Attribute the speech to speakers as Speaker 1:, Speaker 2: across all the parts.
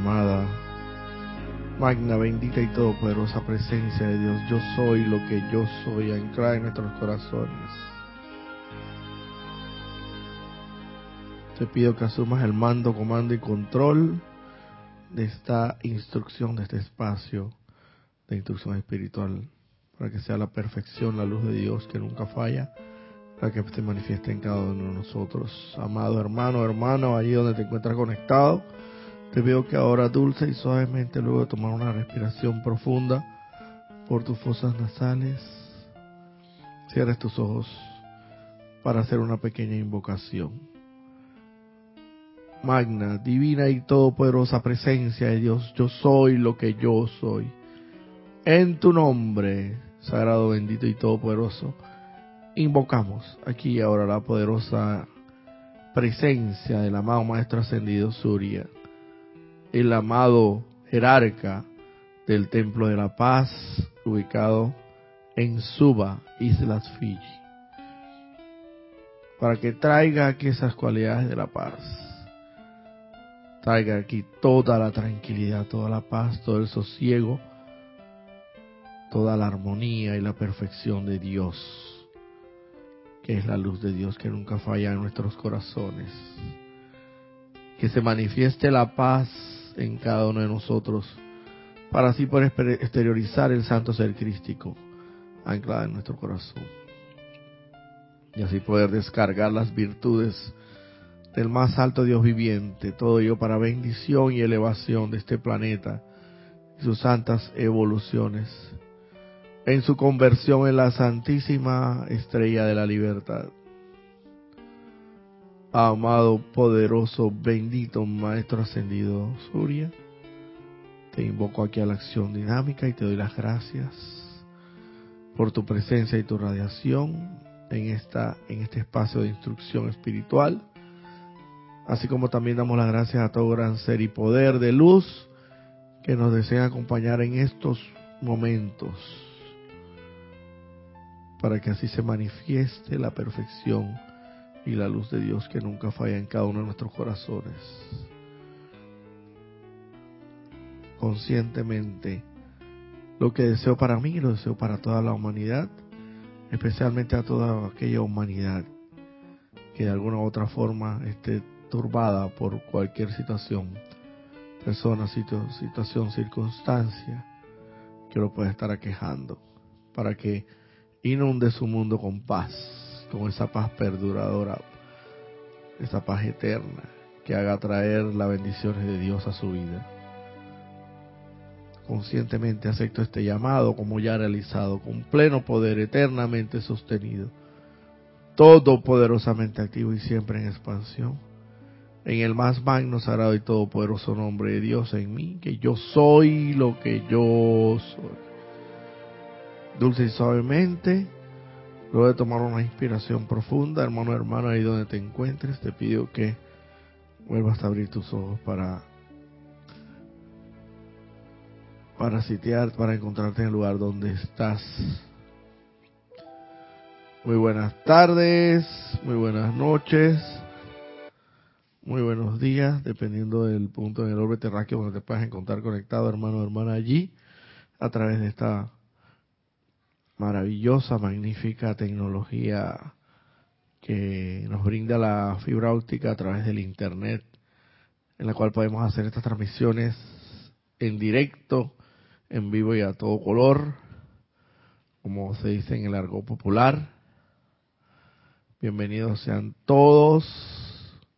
Speaker 1: amada, magna, bendita y todopoderosa presencia de Dios. Yo soy lo que yo soy, anclada en nuestros corazones. Te pido que asumas el mando, comando y control de esta instrucción, de este espacio de instrucción espiritual, para que sea la perfección, la luz de Dios que nunca falla, para que se manifieste en cada uno de nosotros. Amado hermano, hermano, allí donde te encuentras conectado, te pido que ahora dulce y suavemente, luego de tomar una respiración profunda por tus fosas nasales, cierres tus ojos para hacer una pequeña invocación magna, divina y todopoderosa presencia de Dios, yo soy lo que yo soy. En tu nombre, sagrado, bendito y todopoderoso, invocamos aquí ahora la poderosa presencia del amado Maestro Ascendido Surya, el amado jerarca del Templo de la Paz, ubicado en Suba, Islas Fiji, para que traiga aquí esas cualidades de la paz traiga aquí toda la tranquilidad, toda la paz, todo el sosiego, toda la armonía y la perfección de Dios, que es la luz de Dios que nunca falla en nuestros corazones. Que se manifieste la paz en cada uno de nosotros, para así poder exteriorizar el santo ser crístico anclado en nuestro corazón. Y así poder descargar las virtudes del más alto Dios viviente, todo ello para bendición y elevación de este planeta y sus santas evoluciones, en su conversión en la santísima estrella de la libertad. Amado, poderoso, bendito Maestro Ascendido Surya, te invoco aquí a la acción dinámica y te doy las gracias por tu presencia y tu radiación en esta en este espacio de instrucción espiritual. Así como también damos las gracias a todo gran ser y poder de luz que nos desea acompañar en estos momentos para que así se manifieste la perfección y la luz de Dios que nunca falla en cada uno de nuestros corazones. Conscientemente, lo que deseo para mí lo deseo para toda la humanidad, especialmente a toda aquella humanidad que de alguna u otra forma esté turbada por cualquier situación, persona, sitio, situación, circunstancia que lo pueda estar aquejando, para que inunde su mundo con paz, con esa paz perduradora, esa paz eterna, que haga traer las bendiciones de Dios a su vida. Conscientemente acepto este llamado como ya realizado, con pleno poder, eternamente sostenido, todopoderosamente activo y siempre en expansión en el más magno, sagrado y todopoderoso nombre de Dios en mí, que yo soy lo que yo soy. Dulce y suavemente, luego de tomar una inspiración profunda, hermano, hermano, ahí donde te encuentres, te pido que vuelvas a abrir tus ojos para para sitiar, para encontrarte en el lugar donde estás. Muy buenas tardes, muy buenas noches muy buenos días, dependiendo del punto en el orbe terráqueo donde te puedas encontrar conectado, hermano o hermana, allí, a través de esta maravillosa, magnífica tecnología que nos brinda la fibra óptica a través del Internet, en la cual podemos hacer estas transmisiones en directo, en vivo y a todo color, como se dice en el argot popular. Bienvenidos sean todos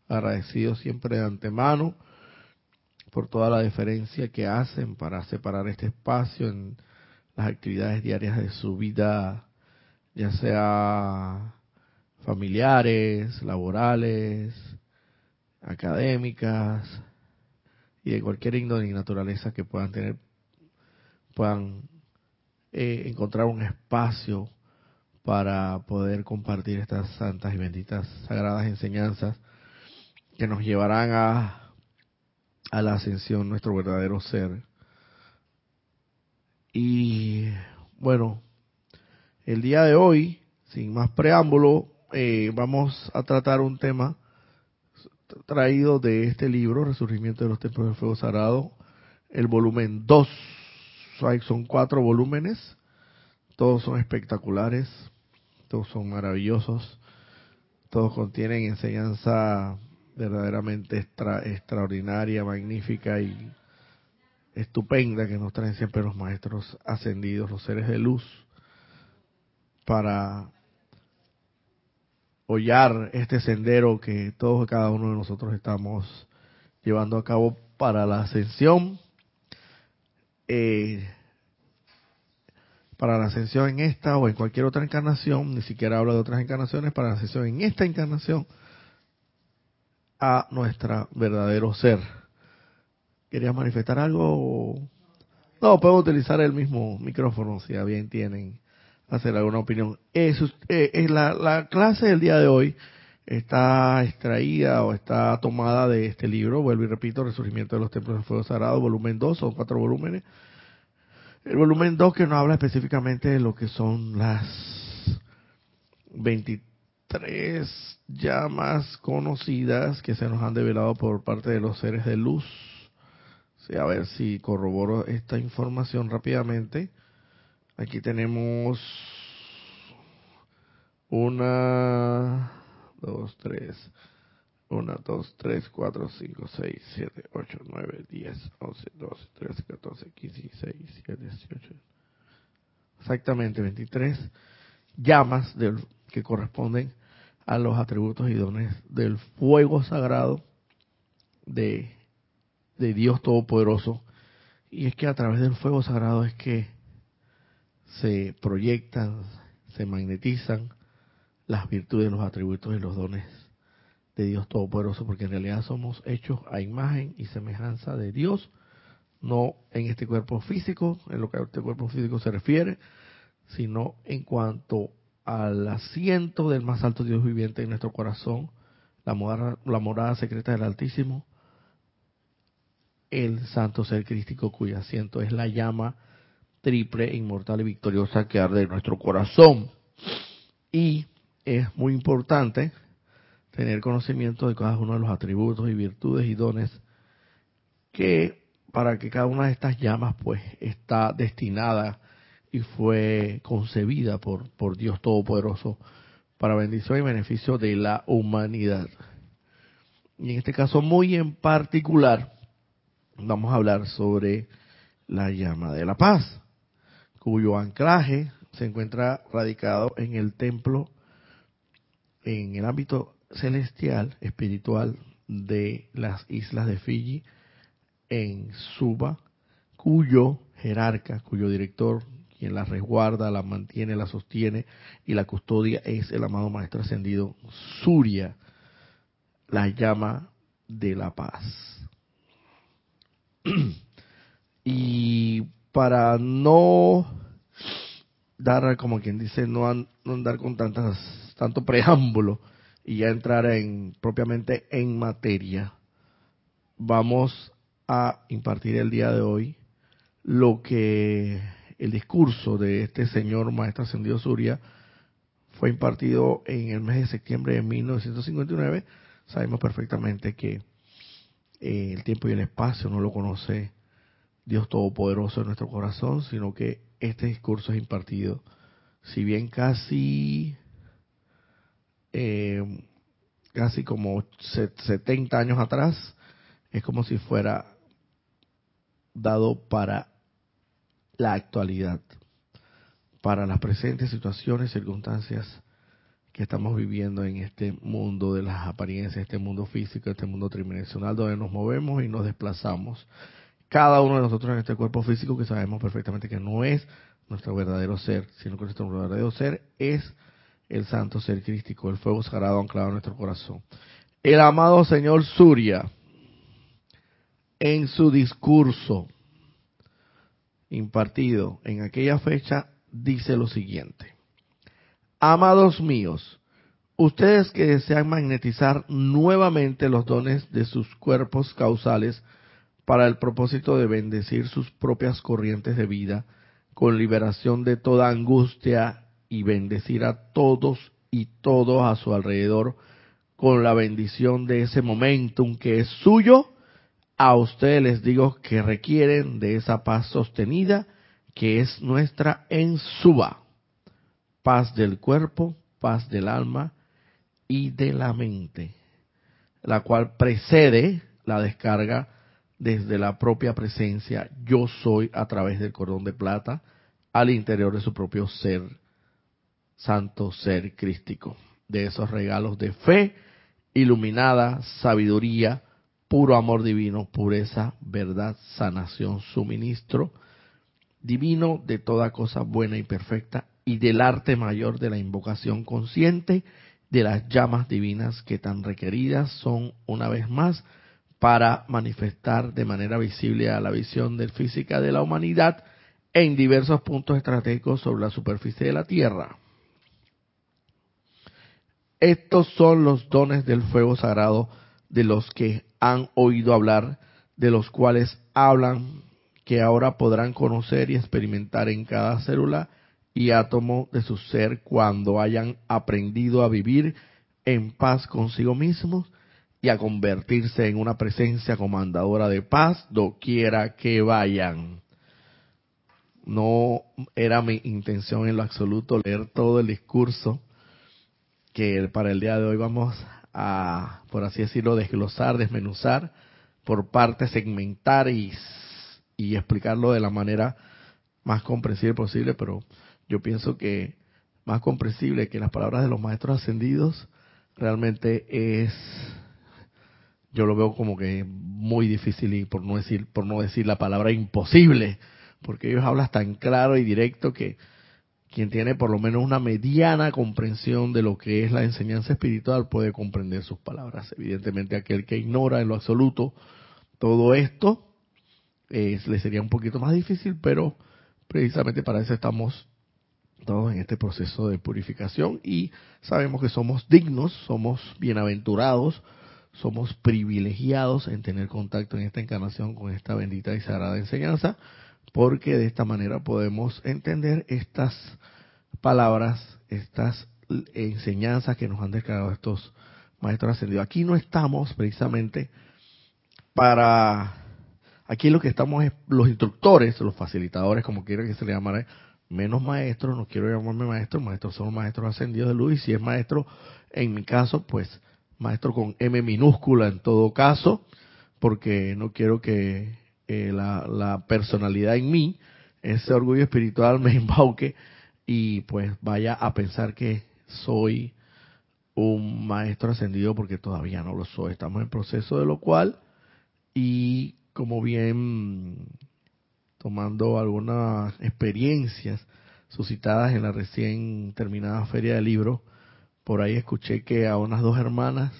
Speaker 1: agradecidos siempre de antemano por toda la diferencia que hacen para separar este espacio en las actividades diarias de su vida, ya sea familiares, laborales, académicas y de cualquier índole y naturaleza que puedan tener, puedan eh, encontrar un espacio para poder compartir estas santas y benditas sagradas enseñanzas que nos llevarán a, a la ascensión, nuestro verdadero ser. Y bueno, el día de hoy, sin más preámbulo, eh, vamos a tratar un tema traído de este libro, Resurgimiento de los Templos del Fuego Sagrado, el volumen 2. Son cuatro volúmenes, todos son espectaculares, todos son maravillosos, todos contienen enseñanza verdaderamente extraordinaria, magnífica y estupenda que nos traen siempre los maestros ascendidos, los seres de luz, para hollar este sendero que todos y cada uno de nosotros estamos llevando a cabo para la ascensión. Eh, para la ascensión en esta o en cualquier otra encarnación, ni siquiera habla de otras encarnaciones, para la ascensión en esta encarnación a nuestro verdadero ser. ¿Querías manifestar algo? No, puedo utilizar el mismo micrófono si bien tienen hacer alguna opinión. Es, eh, la, la, clase del día de hoy está extraída o está tomada de este libro, vuelvo y repito, Resurgimiento de los Templos del Fuego Sagrado, volumen 2, son cuatro volúmenes. El volumen 2 que nos habla específicamente de lo que son las 23 llamas conocidas que se nos han develado por parte de los seres de luz. Sí, a ver si corroboro esta información rápidamente. Aquí tenemos una, dos, tres, una, dos, tres, cuatro, cinco, seis, siete, ocho, nueve, diez, once, doce, trece, catorce, quince, dieciséis, diecisiete, dieciocho. Exactamente, 23 llamas que corresponden a los atributos y del fuego sagrado de, de Dios Todopoderoso. Y es que a través del fuego sagrado es que se proyectan, se magnetizan las virtudes, los atributos y los dones de Dios Todopoderoso, porque en realidad somos hechos a imagen y semejanza de Dios, no en este cuerpo físico, en lo que a este cuerpo físico se refiere, sino en cuanto al asiento del más alto Dios viviente en nuestro corazón, la la morada secreta del Altísimo, el santo ser crístico cuyo asiento es la llama triple, inmortal y victoriosa que arde en nuestro corazón. Y es muy importante tener conocimiento de cada uno de los atributos y virtudes y dones que para que cada una de estas llamas pues está destinada y fue concebida por, por Dios Todopoderoso para bendición y beneficio de la humanidad. Y en este caso muy en particular vamos a hablar sobre la llama de la paz cuyo anclaje se encuentra radicado en el templo, en el ámbito celestial, espiritual de las islas de Fiji, en Suba, cuyo jerarca, cuyo director, quien la resguarda, la mantiene, la sostiene y la custodia es el amado Maestro Ascendido Surya, la llama de la paz. y para no dar, como quien dice, no, andar con tantas, tanto preámbulo y ya entrar en propiamente en materia, vamos a impartir el día de hoy lo que el discurso de este señor maestro ascendido Surya fue impartido en el mes de septiembre de 1959. Sabemos perfectamente que eh, el tiempo y el espacio no lo conoce Dios Todopoderoso en nuestro corazón, sino que este discurso es impartido, si bien casi, eh, casi como 70 años atrás, es como si fuera dado para la actualidad, para las presentes situaciones, circunstancias que estamos viviendo en este mundo de las apariencias, este mundo físico, este mundo tridimensional donde nos movemos y nos desplazamos cada uno de nosotros en este cuerpo físico que sabemos perfectamente que no es nuestro verdadero ser, sino que nuestro verdadero ser es el santo ser crístico, el fuego sagrado anclado en nuestro corazón. El amado señor Surya, en su discurso impartido en aquella fecha, dice lo siguiente. Amados míos, ustedes que desean magnetizar nuevamente los dones de sus cuerpos causales, para el propósito de bendecir sus propias corrientes de vida con liberación de toda angustia y bendecir a todos y todos a su alrededor con la bendición de ese momentum que es suyo, a ustedes les digo que requieren de esa paz sostenida que es nuestra en suba. Paz del cuerpo, paz del alma y de la mente, la cual precede la descarga desde la propia presencia yo soy a través del cordón de plata al interior de su propio ser, santo ser crístico, de esos regalos de fe iluminada, sabiduría, puro amor divino, pureza, verdad, sanación, suministro divino de toda cosa buena y perfecta y del arte mayor de la invocación consciente de las llamas divinas que tan requeridas son una vez más para manifestar de manera visible a la visión del física de la humanidad en diversos puntos estratégicos sobre la superficie de la Tierra. Estos son los dones del fuego sagrado de los que han oído hablar, de los cuales hablan, que ahora podrán conocer y experimentar en cada célula y átomo de su ser cuando hayan aprendido a vivir en paz consigo mismos y a convertirse en una presencia comandadora de paz doquiera que vayan. No era mi intención en lo absoluto leer todo el discurso que para el día de hoy vamos a, por así decirlo, desglosar, desmenuzar por parte, segmentar y, y explicarlo de la manera más comprensible posible, pero yo pienso que más comprensible que las palabras de los maestros ascendidos realmente es yo lo veo como que muy difícil y por no decir por no decir la palabra imposible porque ellos hablan tan claro y directo que quien tiene por lo menos una mediana comprensión de lo que es la enseñanza espiritual puede comprender sus palabras. Evidentemente aquel que ignora en lo absoluto todo esto eh, le sería un poquito más difícil, pero precisamente para eso estamos todos en este proceso de purificación y sabemos que somos dignos, somos bienaventurados, somos privilegiados en tener contacto en esta encarnación con esta bendita y sagrada enseñanza porque de esta manera podemos entender estas palabras, estas enseñanzas que nos han declarado estos maestros ascendidos. Aquí no estamos precisamente para, aquí lo que estamos es los instructores, los facilitadores, como quiera que se le llamara, menos maestros, no quiero llamarme maestro, maestros son maestros ascendidos de luz, y si es maestro, en mi caso, pues maestro con M minúscula en todo caso, porque no quiero que eh, la, personalidad en mí, ese orgullo espiritual me embauque y pues vaya a pensar que soy un maestro ascendido porque todavía no lo soy. Estamos en proceso de lo cual y como bien tomando algunas experiencias suscitadas en la recién terminada feria del libro, por ahí escuché que a unas dos hermanas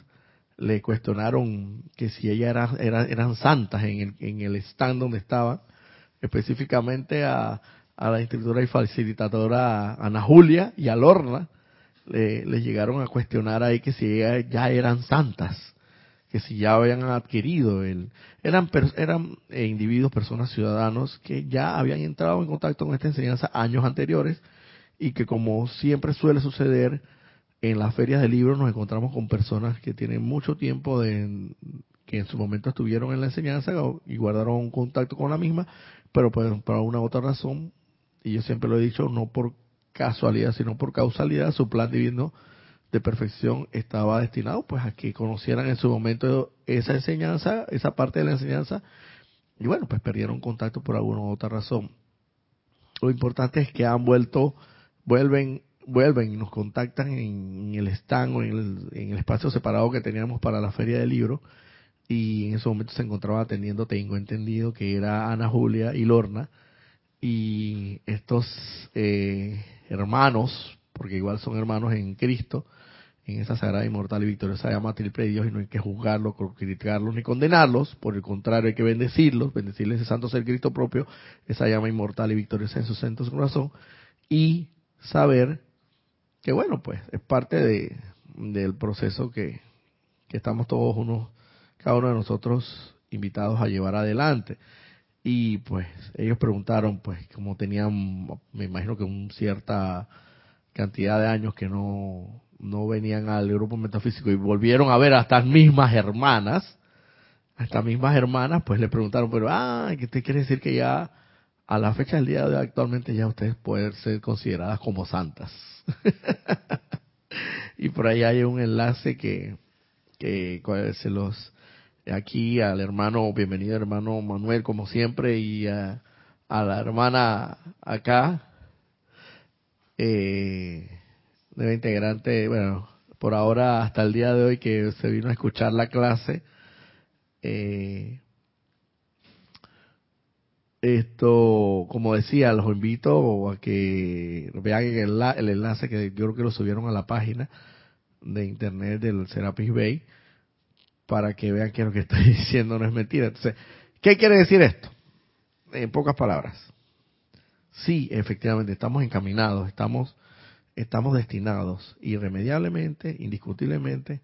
Speaker 1: le cuestionaron que si ellas era, eran santas en el, en el stand donde estaban, específicamente a, la instructora y facilitadora Ana Julia y a Lorna, le, llegaron a cuestionar ahí que si ellas ya eran santas, que si ya habían adquirido el, eran eran eh, individuos, personas, ciudadanos que ya habían entrado en contacto con esta enseñanza años anteriores y que como siempre suele suceder en las ferias de libros nos encontramos con personas que tienen mucho tiempo de que en su momento estuvieron en la enseñanza y guardaron un contacto con la misma, pero pues, por una u otra razón, y yo siempre lo he dicho, no por casualidad, sino por causalidad, su plan divino de perfección estaba destinado pues a que conocieran en su momento esa enseñanza, esa parte de la enseñanza, y bueno, pues perdieron contacto por alguna u otra razón. Lo importante es que han vuelto, vuelven vuelven y nos contactan en, el stand o en el, espacio separado que teníamos para la feria del libro y en ese momento se encontraba atendiendo, tengo entendido que era Ana Julia y Lorna y estos eh, hermanos, porque igual son hermanos en Cristo, en esa sagrada, inmortal y victoriosa llama triple de Dios y no hay que juzgarlos, criticarlos ni condenarlos, por el contrario hay que bendecirlos, bendecirles ese santo ser Cristo propio, esa llama inmortal y victoriosa en su centro, su corazón, y saber que bueno, pues es parte de, del proceso que, que estamos todos unos, cada uno de nosotros invitados a llevar adelante. Y pues ellos preguntaron, pues como tenían, me imagino que una cierta cantidad de años que no no venían al grupo metafísico y volvieron a ver a estas mismas hermanas, a estas mismas hermanas, pues le preguntaron, pero, ah, ¿qué te quiere decir que ya a la fecha del día de actualmente ya ustedes pueden ser consideradas como santas? y por ahí hay un enlace que, que se los aquí al hermano, bienvenido hermano Manuel como siempre y a, la hermana acá, eh, de integrante, bueno, por ahora hasta el día de hoy que se vino a escuchar la clase, eh, esto, como decía, los invito a que vean el, el enlace que yo creo que lo subieron a la página de internet del Serapis Bay para que vean que lo que estoy diciendo no es mentira. Entonces, ¿qué quiere decir esto? En pocas palabras. Sí, efectivamente, estamos encaminados, estamos, estamos destinados irremediablemente, indiscutiblemente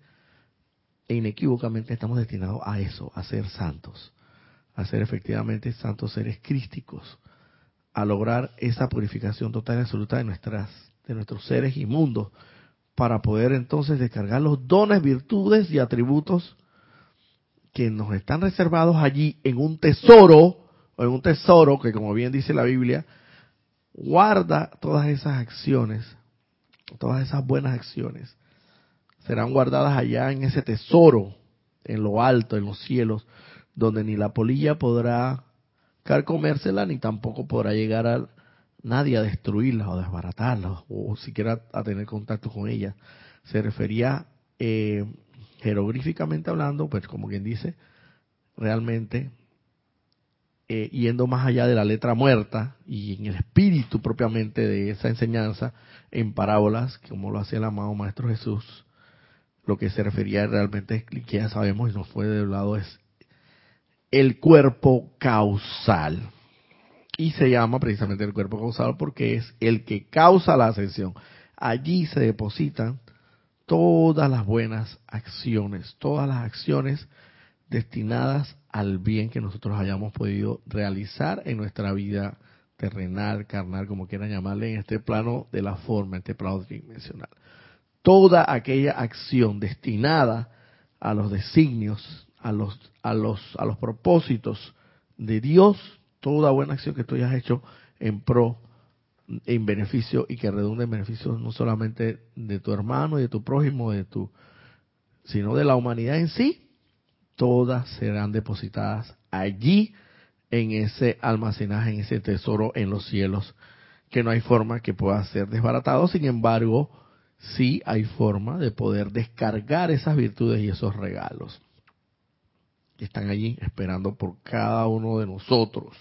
Speaker 1: e inequívocamente estamos destinados a eso, a ser santos, a ser efectivamente santos seres crísticos, a lograr esa purificación total y absoluta de nuestras, de nuestros seres inmundos, para poder entonces descargar los dones, virtudes y atributos que nos están reservados allí en un tesoro, o en un tesoro que como bien dice la Biblia, guarda todas esas acciones, todas esas buenas acciones, serán guardadas allá en ese tesoro, en lo alto, en los cielos, donde ni la polilla podrá carcomérsela, ni tampoco podrá llegar a nadie a destruirla o desbaratarla, o siquiera a tener contacto con ella. Se refería eh, jeroglíficamente hablando, pues como quien dice, realmente eh, yendo más allá de la letra muerta y en el espíritu propiamente de esa enseñanza en parábolas, como lo hacía el amado Maestro Jesús, lo que se refería realmente, que ya sabemos y nos fue de lado, es el cuerpo causal. Y se llama precisamente el cuerpo causal porque es el que causa la ascensión. Allí se depositan todas las buenas acciones, todas las acciones destinadas al bien que nosotros hayamos podido realizar en nuestra vida terrenal, carnal, como quieran llamarle, en este plano de la forma, en este plano dimensional. Toda aquella acción destinada a los designios, a los, a los, a los propósitos de Dios, toda buena acción que tú hayas hecho en pro en beneficio y que redunde en beneficio no solamente de tu hermano y de tu prójimo, de tu, sino de la humanidad en sí, todas serán depositadas allí en ese almacenaje, en ese tesoro en los cielos, que no hay forma que pueda ser desbaratado, sin embargo, sí hay forma de poder descargar esas virtudes y esos regalos que están allí esperando por cada uno de nosotros.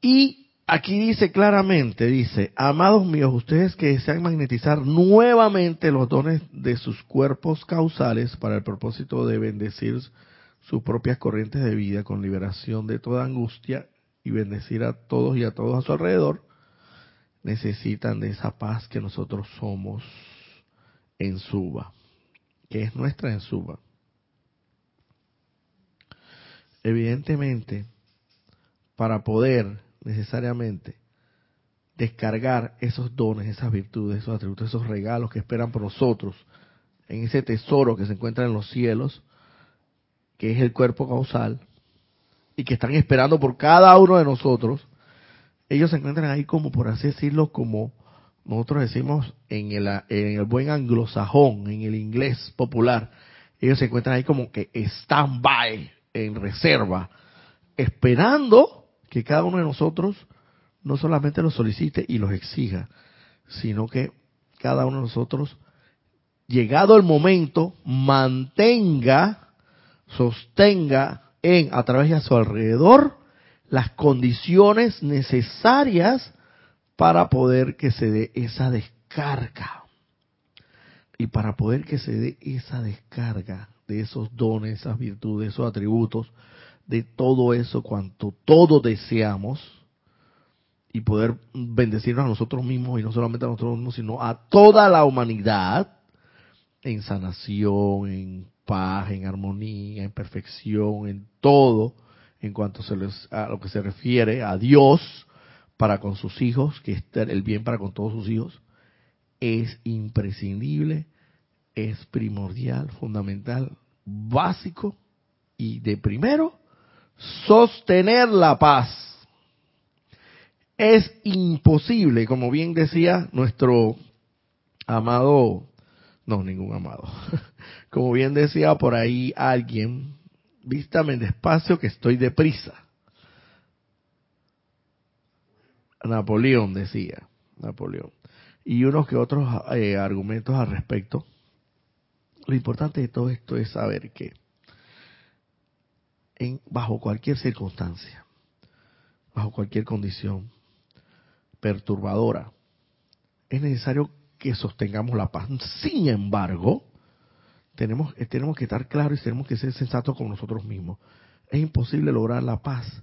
Speaker 1: Y Aquí dice claramente, dice, amados míos, ustedes que desean magnetizar nuevamente los dones de sus cuerpos causales para el propósito de bendecir sus propias corrientes de vida con liberación de toda angustia y bendecir a todos y a todos a su alrededor, necesitan de esa paz que nosotros somos en Suba, que es nuestra en Suba. Evidentemente, para poder necesariamente descargar esos dones, esas virtudes, esos atributos, esos regalos que esperan por nosotros en ese tesoro que se encuentra en los cielos, que es el cuerpo causal, y que están esperando por cada uno de nosotros, ellos se encuentran ahí como, por así decirlo, como nosotros decimos en el, en el buen anglosajón, en el inglés popular, ellos se encuentran ahí como que stand by, en reserva, esperando que cada uno de nosotros no solamente los solicite y los exija, sino que cada uno de nosotros, llegado el momento, mantenga, sostenga en, a través de a su alrededor, las condiciones necesarias para poder que se dé esa descarga. Y para poder que se dé esa descarga de esos dones, esas virtudes, esos atributos, de todo eso cuanto todos deseamos y poder bendecirnos a nosotros mismos y no solamente a nosotros mismos, sino a toda la humanidad en sanación, en paz, en armonía, en perfección, en todo, en cuanto se a lo que se refiere a Dios para con sus hijos, que es el bien para con todos sus hijos. es imprescindible, es primordial, fundamental, básico y de primero, sostener la paz. Es imposible, como bien decía nuestro amado, no, ningún amado, como bien decía por ahí alguien, vístame despacio que estoy deprisa. Napoleón decía, Napoleón. Y unos que otros eh, argumentos al respecto. Lo importante de todo esto es saber que en, bajo cualquier circunstancia, bajo cualquier condición perturbadora, es necesario que sostengamos la paz. Sin embargo, tenemos, eh, tenemos que estar claros y tenemos que ser sensatos con nosotros mismos. Es imposible lograr la paz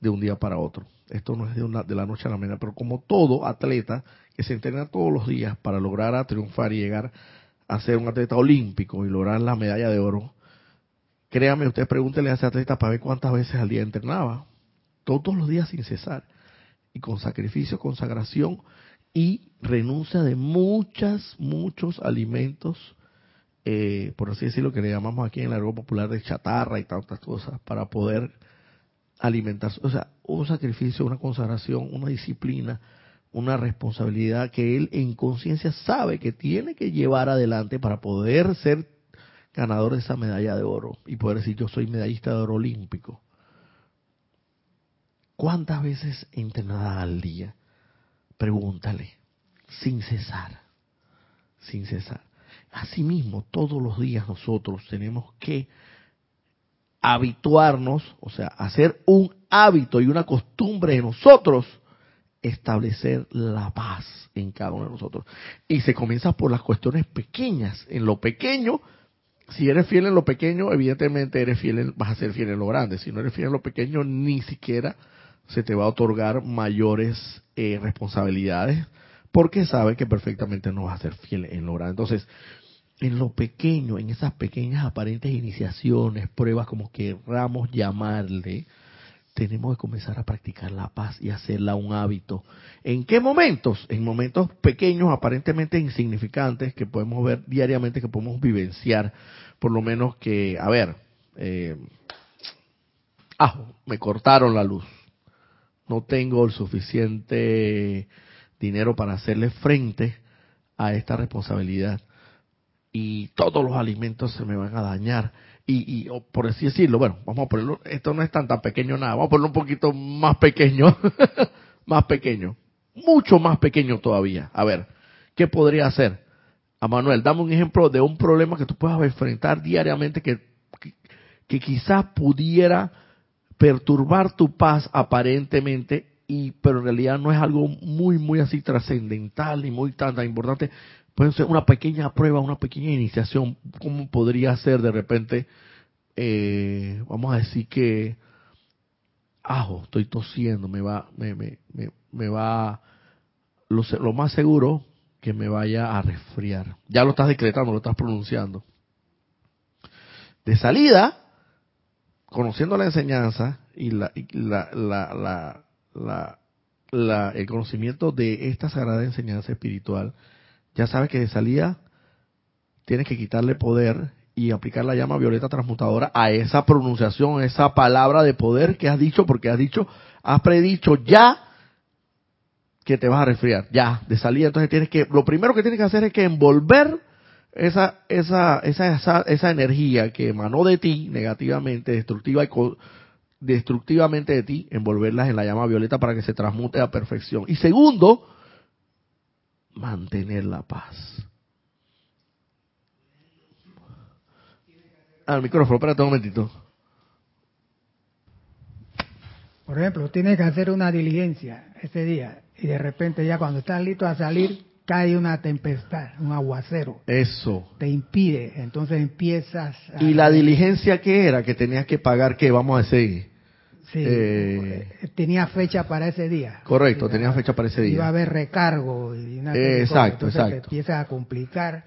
Speaker 1: de un día para otro. Esto no es de, una, de la noche a la mañana, pero como todo atleta que se entrena todos los días para lograr triunfar y llegar a ser un atleta olímpico y lograr la medalla de oro, créame, usted pregúntele a ese atleta para ver cuántas veces al día entrenaba. Todos los días sin cesar. Y con sacrificio, consagración y renuncia de muchas, muchos alimentos, eh, por así decirlo, que le llamamos aquí en la argot popular de chatarra y tantas cosas, para poder alimentarse. O sea, un sacrificio, una consagración, una disciplina, una responsabilidad que él en conciencia sabe que tiene que llevar adelante para poder ser ganador de esa medalla de oro y poder decir yo soy medallista de oro olímpico. ¿Cuántas veces entrenada al día? Pregúntale, sin cesar, sin cesar. Asimismo, todos los días nosotros tenemos que habituarnos, o sea, hacer un hábito y una costumbre de nosotros, establecer la paz en cada uno de nosotros. Y se comienza por las cuestiones pequeñas. En lo pequeño, si eres fiel en lo pequeño, evidentemente eres fiel vas a ser fiel en lo grande. Si no eres fiel en lo pequeño, ni siquiera se te va a otorgar mayores eh, responsabilidades, porque sabe que perfectamente no vas a ser fiel en lo grande. Entonces, en lo pequeño, en esas pequeñas aparentes iniciaciones, pruebas como querramos llamarle, tenemos que comenzar a practicar la paz y hacerla un hábito. ¿En qué momentos? En momentos pequeños, aparentemente insignificantes, que podemos ver diariamente, que podemos vivenciar, por lo menos que, a ver, eh, ah, me cortaron la luz, no tengo el suficiente dinero para hacerle frente a esta responsabilidad y todos los alimentos se me van a dañar y, por así decirlo, bueno, vamos a ponerlo, esto no es tan tan pequeño nada, vamos a ponerlo un poquito más pequeño, más pequeño, mucho más pequeño todavía. A ver, ¿qué podría hacer? A Manuel, dame un ejemplo de un problema que tú puedas enfrentar diariamente que, que, quizás pudiera perturbar tu paz aparentemente y pero en realidad no es algo muy muy así trascendental ni muy tan, tan importante puede ser una pequeña prueba, una pequeña iniciación, ¿cómo podría ser de repente, eh, vamos a decir que, ajo, estoy tosiendo, me va, me, me, me, va, lo, lo más seguro que me vaya a resfriar. Ya lo estás decretando, lo estás pronunciando. De salida, conociendo la enseñanza y la, la, la, la, la, el conocimiento de esta sagrada enseñanza espiritual, ya sabes que de salida tienes que quitarle poder y aplicar la llama violeta transmutadora a esa pronunciación, esa palabra de poder que has dicho, porque has dicho, has predicho ya que te vas a resfriar, ya, de salida. Entonces tienes que, lo primero que tienes que hacer es que envolver esa, esa, esa, esa, esa energía que emanó de ti negativamente, destructiva y destructivamente de ti, envolverlas en la llama violeta para que se transmute a perfección. Y segundo, mantener la paz. Al micrófono, espérate un momentito.
Speaker 2: Por ejemplo, tienes que hacer una diligencia ese día y de repente ya cuando estás listo a salir cae una tempestad, un aguacero.
Speaker 1: Eso.
Speaker 2: Te impide, entonces empiezas.
Speaker 1: ¿Y la diligencia qué era? Que tenías que pagar qué, vamos a decir.
Speaker 2: Sí, eh, tenía fecha para ese día.
Speaker 1: Correcto, tenía fecha para ese día.
Speaker 2: Iba a haber recargo y
Speaker 1: una exacto,
Speaker 2: entonces empieza a complicar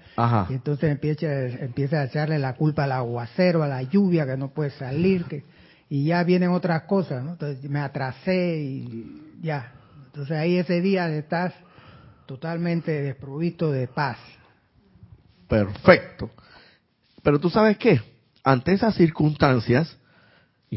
Speaker 2: y entonces empieza, empieza a echarle la culpa al aguacero, a la lluvia que no puede salir, que y ya vienen otras cosas, ¿no? Entonces me atrasé y ya. Entonces ahí ese día estás totalmente desprovisto de paz.
Speaker 1: Perfecto. Pero tú sabes qué, ante esas circunstancias,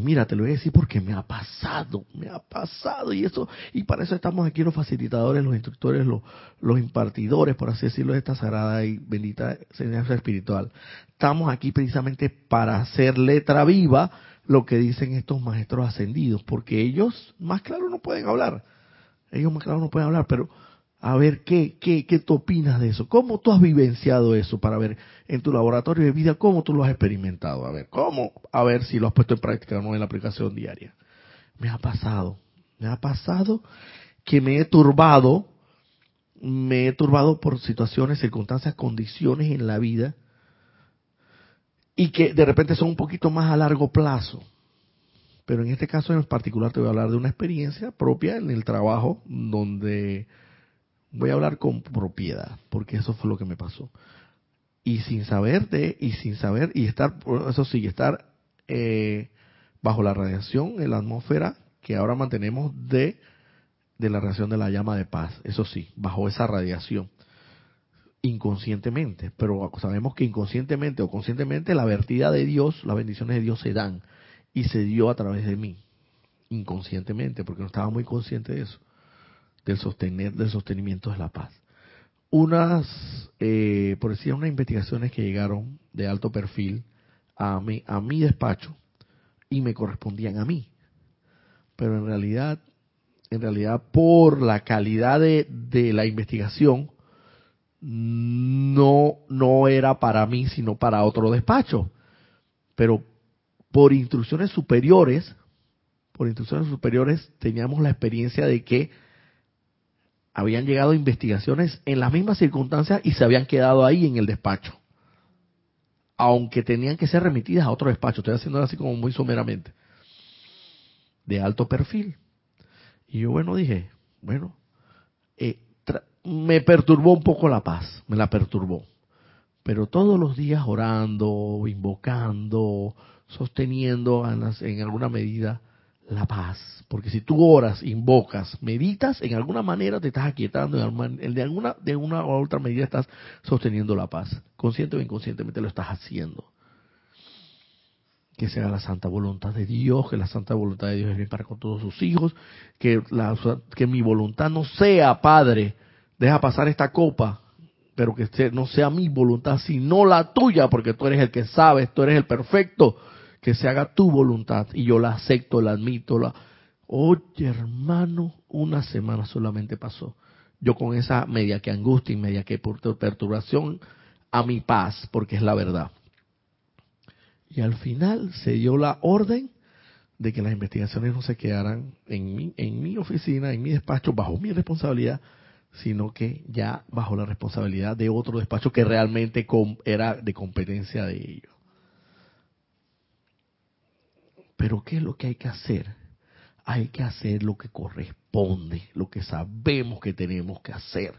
Speaker 1: mira, te lo voy a decir porque me ha pasado, me ha pasado, y eso, y para eso estamos aquí los facilitadores, los instructores, los, los impartidores, por así decirlo, de esta sagrada y bendita enseñanza espiritual. Estamos aquí precisamente para hacer letra viva lo que dicen estos maestros ascendidos, porque ellos más claro no pueden hablar. Ellos más claro no pueden hablar, pero a ver qué, qué, qué tú opinas de eso. ¿Cómo tú has vivenciado eso para ver en tu laboratorio de vida cómo tú lo has experimentado? A ver, ¿cómo? A ver si lo has puesto en práctica no en la aplicación diaria. Me ha pasado, me ha pasado que me he turbado, me he turbado por situaciones, circunstancias, condiciones en la vida y que de repente son un poquito más a largo plazo. Pero en este caso en particular te voy a hablar de una experiencia propia en el trabajo donde voy a hablar con propiedad, porque eso fue lo que me pasó. Y sin saber de, y sin saber, y estar, eso sí, estar eh, bajo la radiación en la atmósfera que ahora mantenemos de, de la radiación de la llama de paz, eso sí, bajo esa radiación, inconscientemente, pero sabemos que inconscientemente o conscientemente la vertida de Dios, las bendiciones de Dios se dan, y se dio a través de mí, inconscientemente, porque no estaba muy consciente de eso del sostener, del sostenimiento de la paz. Unas, eh, por decir, unas investigaciones que llegaron de alto perfil a mi, a mi despacho y me correspondían a mí. Pero en realidad, en realidad por la calidad de, de la investigación, no, no era para mí, sino para otro despacho. Pero por instrucciones superiores, por instrucciones superiores teníamos la experiencia de que habían llegado investigaciones en las mismas circunstancias y se habían quedado ahí en el despacho. Aunque tenían que ser remitidas a otro despacho. Estoy haciendo así como muy someramente. De alto perfil. Y yo, bueno, dije, bueno, eh, me perturbó un poco la paz, me la perturbó. Pero todos los días orando, invocando, sosteniendo en alguna medida la paz. Porque si tú oras, invocas, meditas, en alguna manera te estás aquietando, de alguna, de una u otra medida estás sosteniendo la paz. Consciente o inconscientemente lo estás haciendo. Que sea la santa voluntad de Dios, que la santa voluntad de Dios es bien para con todos sus hijos, que, la, que mi voluntad no sea, Padre, deja pasar esta copa, pero que no sea mi voluntad, sino la tuya, porque tú eres el que sabes, tú eres el perfecto que se haga tu voluntad y yo la acepto, la admito, la... Oye, hermano, una semana solamente pasó. Yo con esa media que angustia y media que perturbación a mi paz, porque es la verdad. Y al final se dio la orden de que las investigaciones no se quedaran en mi, en mi oficina, en mi despacho, bajo mi responsabilidad, sino que ya bajo la responsabilidad de otro despacho que realmente era de competencia de ellos. Pero ¿qué es lo que hay que hacer? Hay que hacer lo que corresponde, lo que sabemos que tenemos que hacer.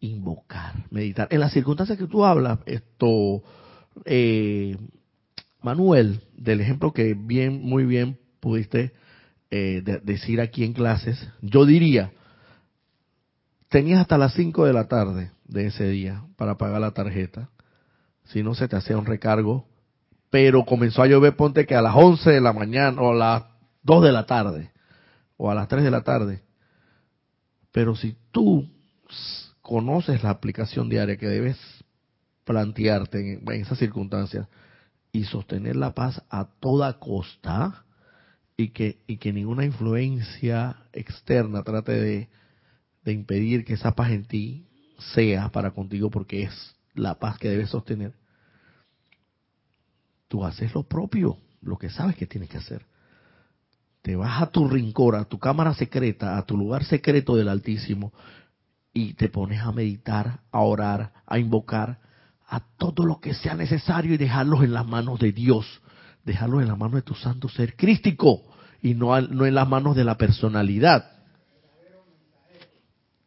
Speaker 1: Invocar, meditar. En las circunstancias que tú hablas, esto, eh, Manuel, del ejemplo que bien, muy bien pudiste eh, decir aquí en clases, yo diría, tenías hasta las 5 de la tarde de ese día para pagar la tarjeta. Si no se te hacía un recargo, pero comenzó a llover, ponte que a las 11 de la mañana o a las 2 de la tarde o a las 3 de la tarde. Pero si tú conoces la aplicación diaria que debes plantearte en, esas circunstancias y sostener la paz a toda costa y que, y que ninguna influencia externa trate de, de impedir que esa paz en ti sea para contigo porque es la paz que debes sostener, tú haces lo propio, lo que sabes que tienes que hacer. Te vas a tu rincón, a tu cámara secreta, a tu lugar secreto del Altísimo y te pones a meditar, a orar, a invocar a todo lo que sea necesario y dejarlos en las manos de Dios, dejarlos en las manos de tu santo ser crístico y no, no en las manos de la personalidad.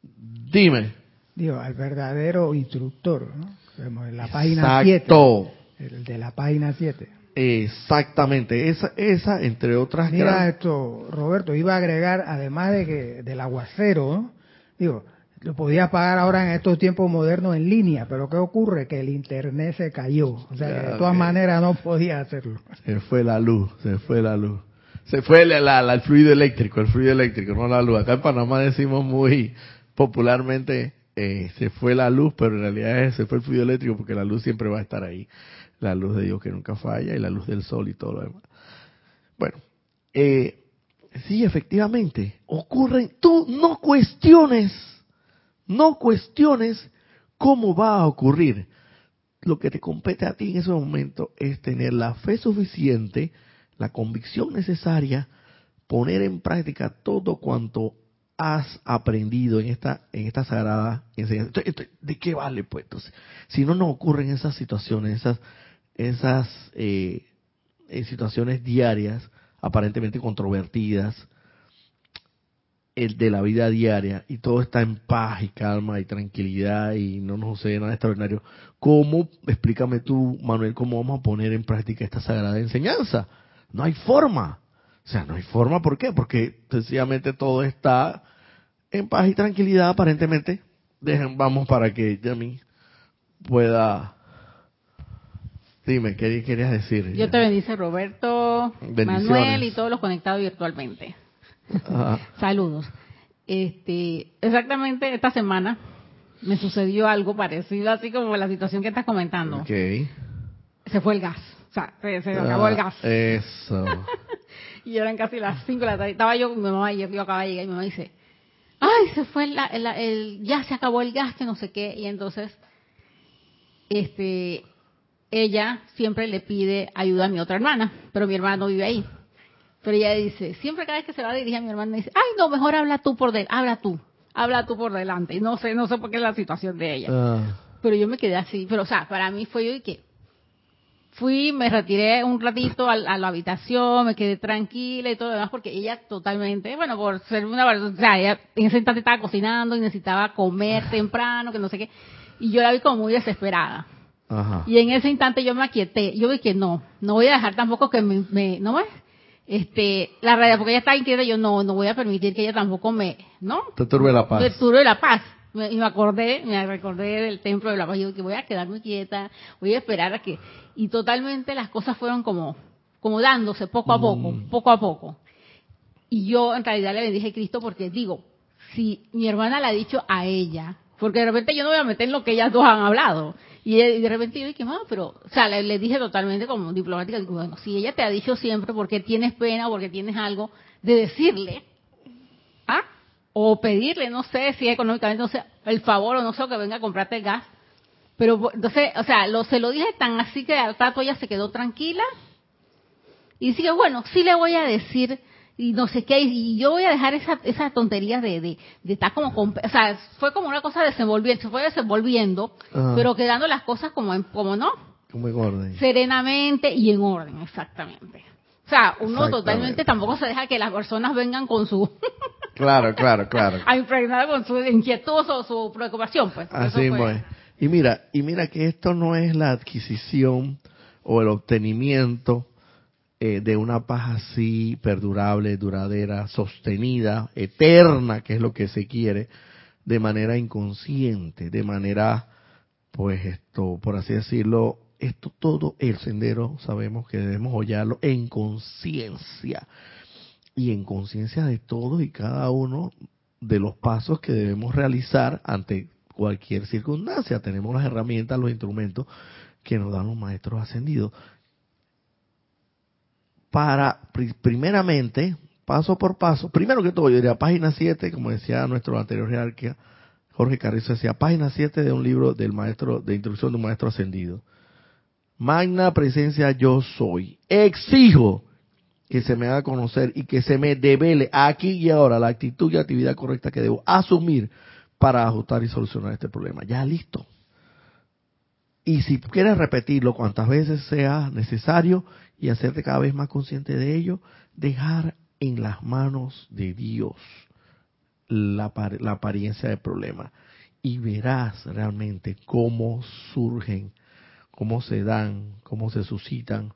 Speaker 1: Dime.
Speaker 2: Digo, al verdadero instructor, ¿no? En la página Exacto. El de la página 7.
Speaker 1: Exactamente, esa, esa entre otras.
Speaker 2: Mira esto, Roberto, iba a agregar, además de que del aguacero, digo, lo podía pagar ahora en estos tiempos modernos en línea, pero ¿qué ocurre? Que el internet se cayó, o sea, que de todas maneras no podía hacerlo.
Speaker 1: Se fue la luz, se fue la luz. Se fue la, el fluido eléctrico, el fluido eléctrico, no la luz. Acá en Panamá decimos muy popularmente, eh, se fue la luz, pero en realidad se fue el fluido eléctrico porque la luz siempre va a estar ahí. La luz de Dios que nunca falla y la luz del sol y todo lo demás. Bueno, eh, sí, efectivamente, ocurren, tú no cuestiones no cuestiones cómo va a ocurrir. Lo que te compete a ti en ese momento es tener la fe suficiente, la convicción necesaria, poner en práctica todo cuanto has aprendido en esta en esta sagrada enseñanza. ¿De qué vale pues? Entonces, si no nos ocurren esas situaciones, esas esas eh, situaciones diarias aparentemente controvertidas, el de la vida diaria y todo está en paz y calma y tranquilidad y no nos sucede nada extraordinario, ¿cómo, explícame tú, Manuel, cómo vamos a poner en práctica esta sagrada enseñanza? No hay forma. O sea, no hay forma, ¿por qué? Porque sencillamente todo está en paz y tranquilidad, aparentemente. Dejen, vamos para que Yami pueda... Dime, ¿qué querías decir?
Speaker 3: Yo te bendice Roberto, Manuel y todos los conectados virtualmente. Saludos. Este, exactamente esta semana me sucedió algo parecido, así como la situación que estás comentando. Se fue el gas. O sea, se, acabó el gas.
Speaker 1: Eso.
Speaker 3: y eran casi las 5 de la tarde. Estaba yo con mi mamá y yo acababa de llegar y mi mamá dice, ay, se fue el, el, ya se acabó el gas, que no sé qué. Y entonces, este, ella siempre le pide ayuda a mi otra hermana, pero mi hermana no vive ahí. Pero ella dice, siempre cada vez que se va a dirigir a mi hermana, dice, ay, no, mejor habla tú por delante, habla tú, habla tú por delante. Y no sé, no sé por qué es la situación de ella. Ah. Pero yo me quedé así, pero o sea, para mí fue yo y que fui, me retiré un ratito a, la habitación, me quedé tranquila y todo lo demás, porque ella totalmente, bueno, por ser una, o sea, ella en ese instante estaba cocinando y necesitaba comer temprano, que no sé qué, y yo la vi como muy desesperada. Ajá. Y en ese instante yo me aquieté, yo que no, no voy a dejar tampoco que me, me no me, este, la realidad, porque ella está inquieta, yo no, no voy a permitir que ella tampoco me, ¿no?
Speaker 1: Te turbe la paz.
Speaker 3: Te turbe la paz. y me acordé, me recordé del templo de la paz, yo que voy a quedarme quieta, voy a esperar a que, y totalmente las cosas fueron como, como dándose poco a poco, mm. poco a poco. Y yo en realidad le bendije a Cristo porque digo, si mi hermana le ha dicho a ella, porque de repente yo no voy a meter en lo que ellas dos han hablado, y de repente yo dije, pero, o sea, le, dije totalmente como diplomática, bueno, si ella te ha dicho siempre porque tienes pena o porque tienes algo de decirle, ¿ah? O pedirle, no sé si económicamente, no sé, el favor o no sé, que venga a comprarte el gas. Pero, entonces, o sea, lo, se lo dije tan así que al tato ella se quedó tranquila. Y dije, bueno, sí le voy a decir y no sé qué, y yo voy a dejar esa, esa tontería de, de, de estar como, o sea, fue como una cosa desenvolviendo, se fue desenvolviendo, pero quedando las cosas como, en, como no,
Speaker 1: como en orden.
Speaker 3: Serenamente y en orden, exactamente. O sea, uno totalmente tampoco se deja que las personas vengan con su...
Speaker 1: claro, claro, claro.
Speaker 3: A impregnar con su inquietud o su preocupación, pues.
Speaker 1: Así pues. Y mira, y mira que esto no es la adquisición o el obtenimiento eh, de una paz así perdurable, duradera, sostenida, eterna, que es lo que se quiere, de manera inconsciente, de manera, pues esto, por así decirlo, esto todo el sendero sabemos que debemos hollarlo en conciencia y en conciencia de todos y cada uno de los pasos que debemos realizar ante cualquier circunstancia. Tenemos las herramientas, los instrumentos que nos dan los maestros ascendidos para, primeramente, paso por paso, primero que todo, yo diría página 7, como decía nuestro anterior jerarquía, Jorge Carrizo decía, página 7 de un libro del maestro, de instrucción de un maestro ascendido. Magna presencia yo soy. Exijo que se me haga conocer y que se me devele aquí y ahora la actitud y actividad correcta que debo asumir para ajustar y solucionar este problema. Ya listo. Y si quieres repetirlo cuantas veces sea necesario y hacerte cada vez más consciente de ello, dejar en las manos de Dios la, la apariencia del problema y verás realmente cómo surgen, cómo se dan, cómo se suscitan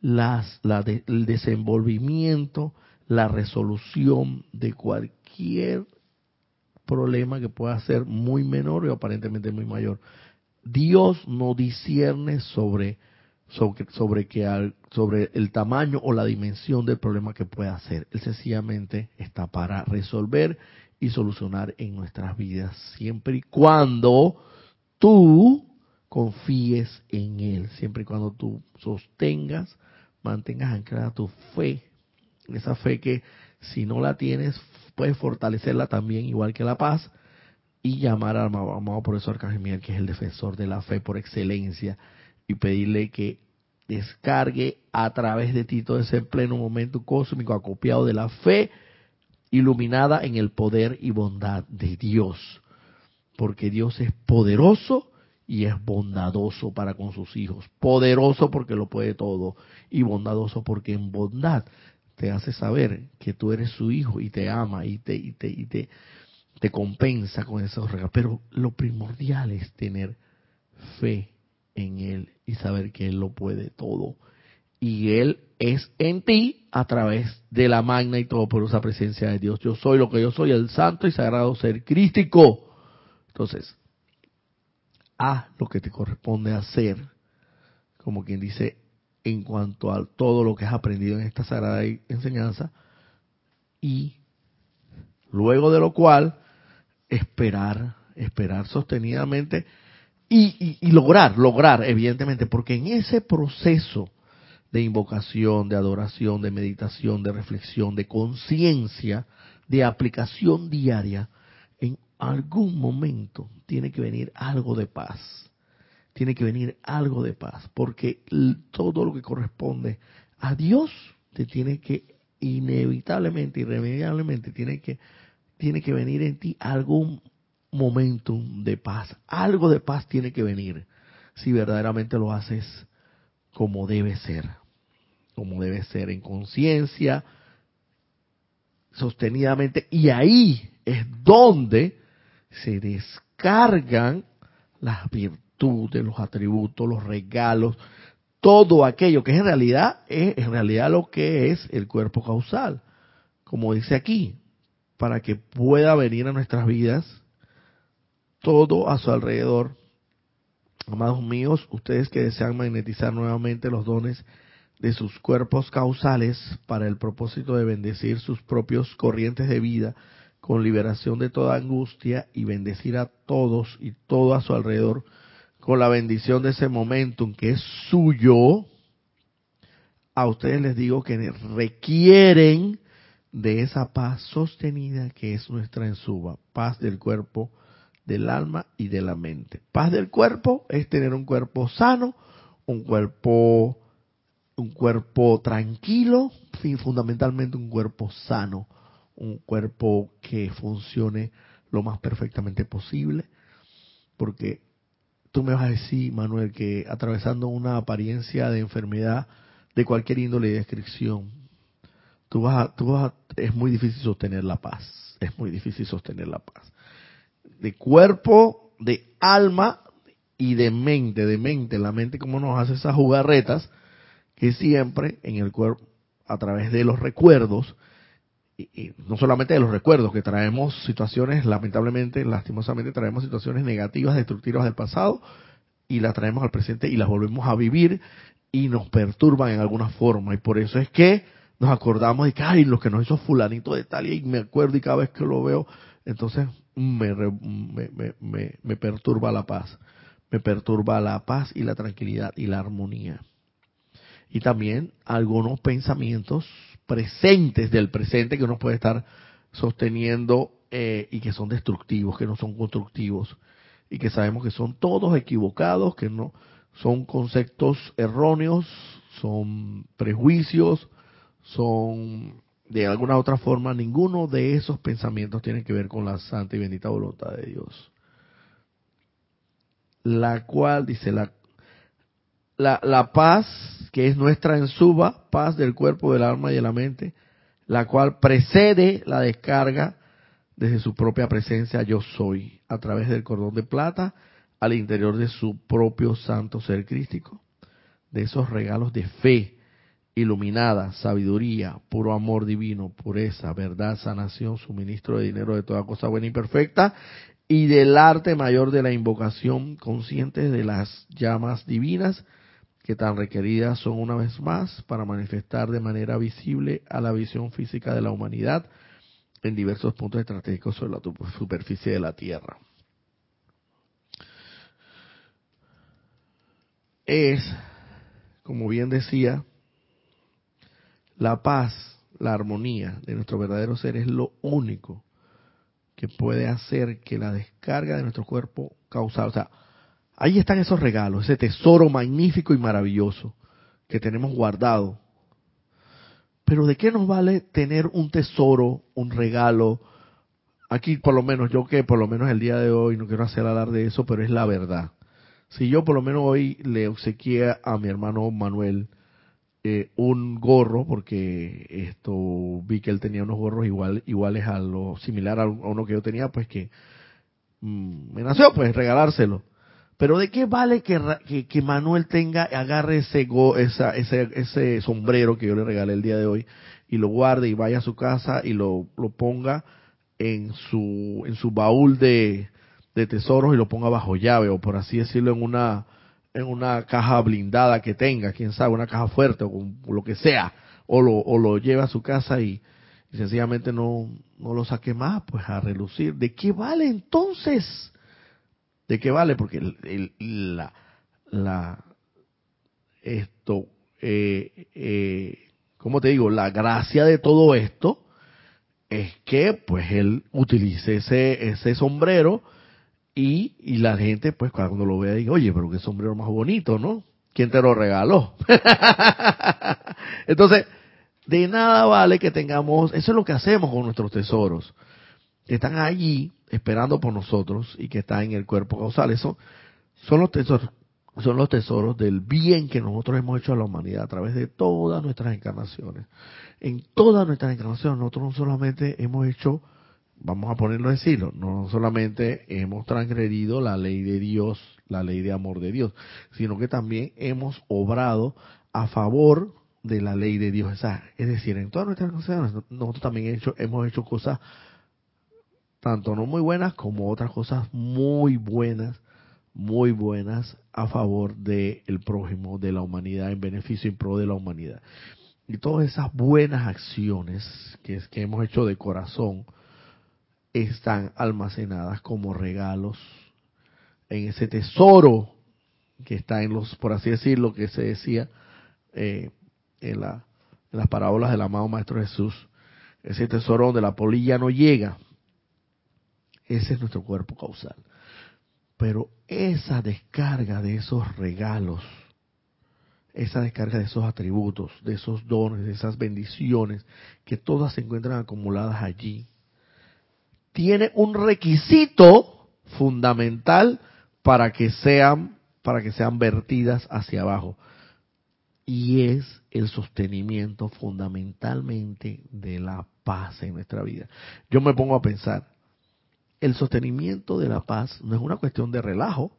Speaker 1: las, la el desenvolvimiento, la resolución de cualquier problema que pueda ser muy menor o aparentemente muy mayor. Dios no discierne sobre sobre, sobre, que sobre el tamaño o la dimensión del problema que pueda ser. Él sencillamente está para resolver y solucionar en nuestras vidas, siempre y cuando tú confíes en Él, siempre y cuando tú sostengas, mantengas anclada tu fe, esa fe que si no la tienes, puedes fortalecerla también, igual que la paz, y llamar al amado por eso Arcángel que es el defensor de la fe por excelencia, y pedirle que descargue a través de ti todo ese pleno momento cósmico acopiado de la fe iluminada en el poder y bondad de Dios. Porque Dios es poderoso y es bondadoso para con sus hijos. Poderoso porque lo puede todo y bondadoso porque en bondad te hace saber que tú eres su hijo y te ama y te, y te, y te, te compensa con esos regalos. Pero lo primordial es tener fe en Él y saber que Él lo puede todo. Y Él es en ti a través de la magna y todo por esa presencia de Dios. Yo soy lo que yo soy, el santo y sagrado ser crístico. Entonces, haz lo que te corresponde hacer, como quien dice, en cuanto a todo lo que has aprendido en esta sagrada enseñanza, y luego de lo cual, esperar, esperar sostenidamente y, lograr, lograr, evidentemente, porque en ese proceso de invocación, de adoración, de meditación, de reflexión, de conciencia, de aplicación diaria, en algún momento tiene que venir algo de paz. Tiene que venir algo de paz, porque todo lo que corresponde a Dios te tiene que inevitablemente, irremediablemente, tiene que tiene que venir en ti algún momentum de paz. Algo de paz tiene que venir si verdaderamente lo haces como debe ser, como debe ser en conciencia, sostenidamente, y ahí es donde se descargan las virtudes, los atributos, los regalos, todo aquello que en realidad es en realidad lo que es el cuerpo causal, como dice aquí, para que pueda venir a nuestras vidas todo a su alrededor. Amados míos, ustedes que desean magnetizar nuevamente los dones de sus cuerpos causales para el propósito de bendecir sus propios corrientes de vida con liberación de toda angustia y bendecir a todos y todo a su alrededor con la bendición de ese momentum que es suyo, a ustedes les digo que requieren de esa paz sostenida que es nuestra en suba, paz del cuerpo del alma y de la mente. Paz del cuerpo es tener un cuerpo sano, un cuerpo un cuerpo tranquilo, fundamentalmente un cuerpo sano, un cuerpo que funcione lo más perfectamente posible, porque tú me vas a decir, Manuel, que atravesando una apariencia de enfermedad de cualquier índole y descripción, tú vas tú vas es muy difícil sostener la paz, es muy difícil sostener la paz de cuerpo, de alma y de mente, de mente, la mente como nos hace esas jugarretas que siempre en el cuerpo, a través de los recuerdos, y, no solamente de los recuerdos, que traemos situaciones, lamentablemente, lastimosamente, traemos situaciones negativas, destructivas del pasado, y las traemos al presente y las volvemos a vivir y nos perturban en alguna forma. Y por eso es que nos acordamos de que, ay, lo que nos hizo fulanito de tal, y me acuerdo y cada vez que lo veo, entonces me, me, me, perturba la paz. Me perturba la paz y la tranquilidad y la armonía. Y también algunos pensamientos presentes del presente que uno puede estar sosteniendo eh, y que son destructivos, que no son constructivos y que sabemos que son todos equivocados, que no son conceptos erróneos, son prejuicios, son de alguna otra forma, ninguno de esos pensamientos tiene que ver con la santa y bendita voluntad de Dios. La cual, dice, la, la, la paz que es nuestra en suba, paz del cuerpo, del alma y de la mente, la cual precede la descarga desde su propia presencia yo soy, a través del cordón de plata al interior de su propio santo ser crístico, de esos regalos de fe iluminada, sabiduría, puro amor divino, pureza, verdad, sanación, suministro de dinero de toda cosa buena y perfecta, y del arte mayor de la invocación consciente de las llamas divinas que tan requeridas son una vez más para manifestar de manera visible a la visión física de la humanidad en diversos puntos estratégicos sobre la superficie de la Tierra. Es, como bien decía, la paz, la armonía de nuestro verdadero ser es lo único que puede hacer que la descarga de nuestro cuerpo causal, o sea, Ahí están esos regalos, ese tesoro magnífico y maravilloso que tenemos guardado. Pero ¿de qué nos vale tener un tesoro, un regalo? Aquí por lo menos, yo que por lo menos el día de hoy, no quiero hacer hablar de eso, pero es la verdad. Si yo por lo menos hoy le obsequié a mi hermano Manuel eh, un gorro, porque esto vi que él tenía unos gorros igual, iguales a lo similar a uno que yo tenía, pues que mm, me nació pues regalárselo. Pero ¿de qué vale que, que, Manuel tenga, agarre ese, esa, ese, ese sombrero que yo le regalé el día de hoy y lo guarde y vaya a su casa y lo, lo ponga en su, en su baúl de, de tesoros y lo ponga bajo llave o por así decirlo en una, en una caja blindada que tenga, quién sabe, una caja fuerte o lo que sea, o lo, o lo a su casa y, sencillamente no, no lo saque más, pues a relucir. ¿De qué vale entonces? ¿De qué vale? Porque la, la, esto, eh, eh, ¿cómo te digo? La gracia de todo esto es que, pues, él utilice ese, ese sombrero y, y la gente, pues, cuando lo vea, diga, oye, pero qué sombrero más bonito, ¿no? ¿Quién te lo regaló? Entonces, de nada vale que tengamos, eso es lo que hacemos con nuestros tesoros. Están allí esperando por nosotros y que está en el cuerpo causal. Eso son los tesoros, son los tesoros del bien que nosotros hemos hecho a la humanidad a través de todas nuestras encarnaciones. En todas nuestras encarnaciones nosotros no solamente hemos hecho, vamos a ponerlo en decirlo, no solamente hemos transgredido la ley de Dios, la ley de amor de Dios, sino que también hemos obrado a favor de la ley de Dios. Es decir, en todas nuestras encarnaciones nosotros también hecho, hemos hecho cosas tanto no muy buenas como otras cosas muy buenas, muy buenas a favor del el prójimo, de la humanidad, en beneficio y pro de la humanidad. Y todas esas buenas acciones que, que hemos hecho de corazón están almacenadas como regalos en ese tesoro que está en los, por así decirlo, que se decía eh, en, en las parábolas del amado Maestro Jesús, ese tesoro donde la polilla no llega, ese es nuestro cuerpo causal. Pero esa descarga de esos regalos, esa descarga de esos atributos, de esos dones, de esas bendiciones, que todas se encuentran acumuladas allí, tiene un requisito fundamental para que sean para que sean vertidas hacia abajo y es el sostenimiento fundamentalmente de la paz en nuestra vida. Yo me pongo a pensar, el sostenimiento de la paz no es una cuestión de relajo,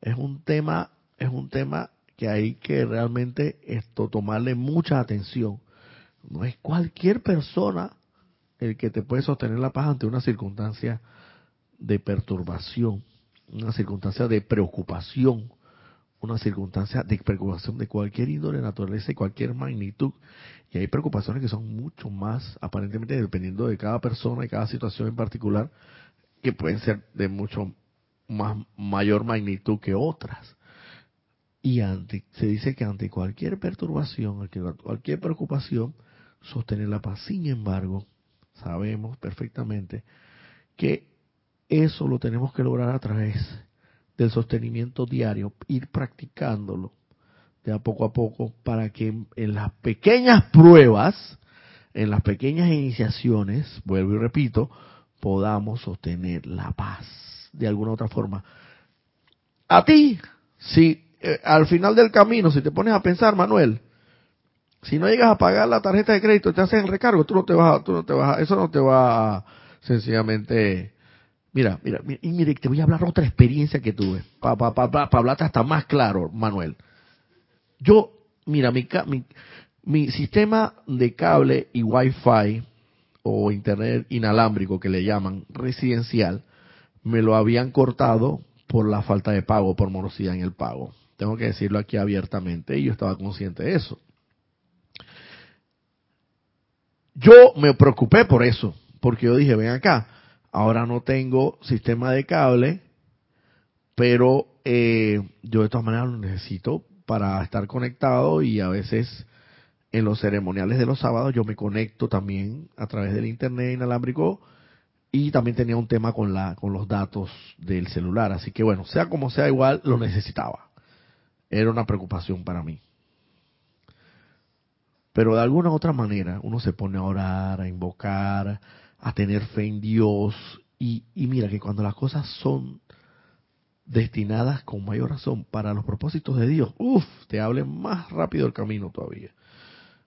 Speaker 1: es un tema, es un tema que hay que realmente esto tomarle mucha atención. No es cualquier persona el que te puede sostener la paz ante una circunstancia de perturbación, una circunstancia de preocupación, una circunstancia de preocupación de cualquier índole, naturaleza y cualquier magnitud. Y hay preocupaciones que son mucho más, aparentemente, dependiendo de cada persona y cada situación en particular, que pueden ser de mucho más mayor magnitud que otras. Y ante, se dice que ante cualquier perturbación, ante cualquier preocupación, sostener la paz. Sin embargo, sabemos perfectamente que eso lo tenemos que lograr a través del sostenimiento diario, ir practicándolo de a poco a poco para que en las pequeñas pruebas, en las pequeñas iniciaciones, vuelvo y repito, podamos sostener la paz de alguna otra forma. A ti, si eh, al final del camino, si te pones a pensar, Manuel, si no llegas a pagar la tarjeta de crédito te hacen el recargo, tú no te vas, tú no te vas, eso no te va sencillamente, mira, mira, y mire, te voy a hablar otra experiencia que tuve, para pa, pa, hablarte hasta más claro, Manuel. Yo, mira, mi, mi, Mi sistema de cable y Wi-Fi o internet inalámbrico que le llaman residencial, me lo habían cortado por la falta de pago, por morosidad en el pago. Tengo que decirlo aquí abiertamente y yo estaba consciente de eso. Yo me preocupé por eso, porque yo dije, ven acá, ahora no tengo sistema de cable, pero eh, yo de todas maneras lo necesito para estar conectado y a veces en los ceremoniales de los sábados yo me conecto también a través del internet inalámbrico y también tenía un tema con la con los datos del celular, así que bueno, sea como sea igual lo necesitaba. Era una preocupación para mí. Pero de alguna u otra manera uno se pone a orar, a invocar, a tener fe en Dios. Y, y mira que cuando las cosas son destinadas con mayor razón para los propósitos de Dios, uff, te hable más rápido el camino todavía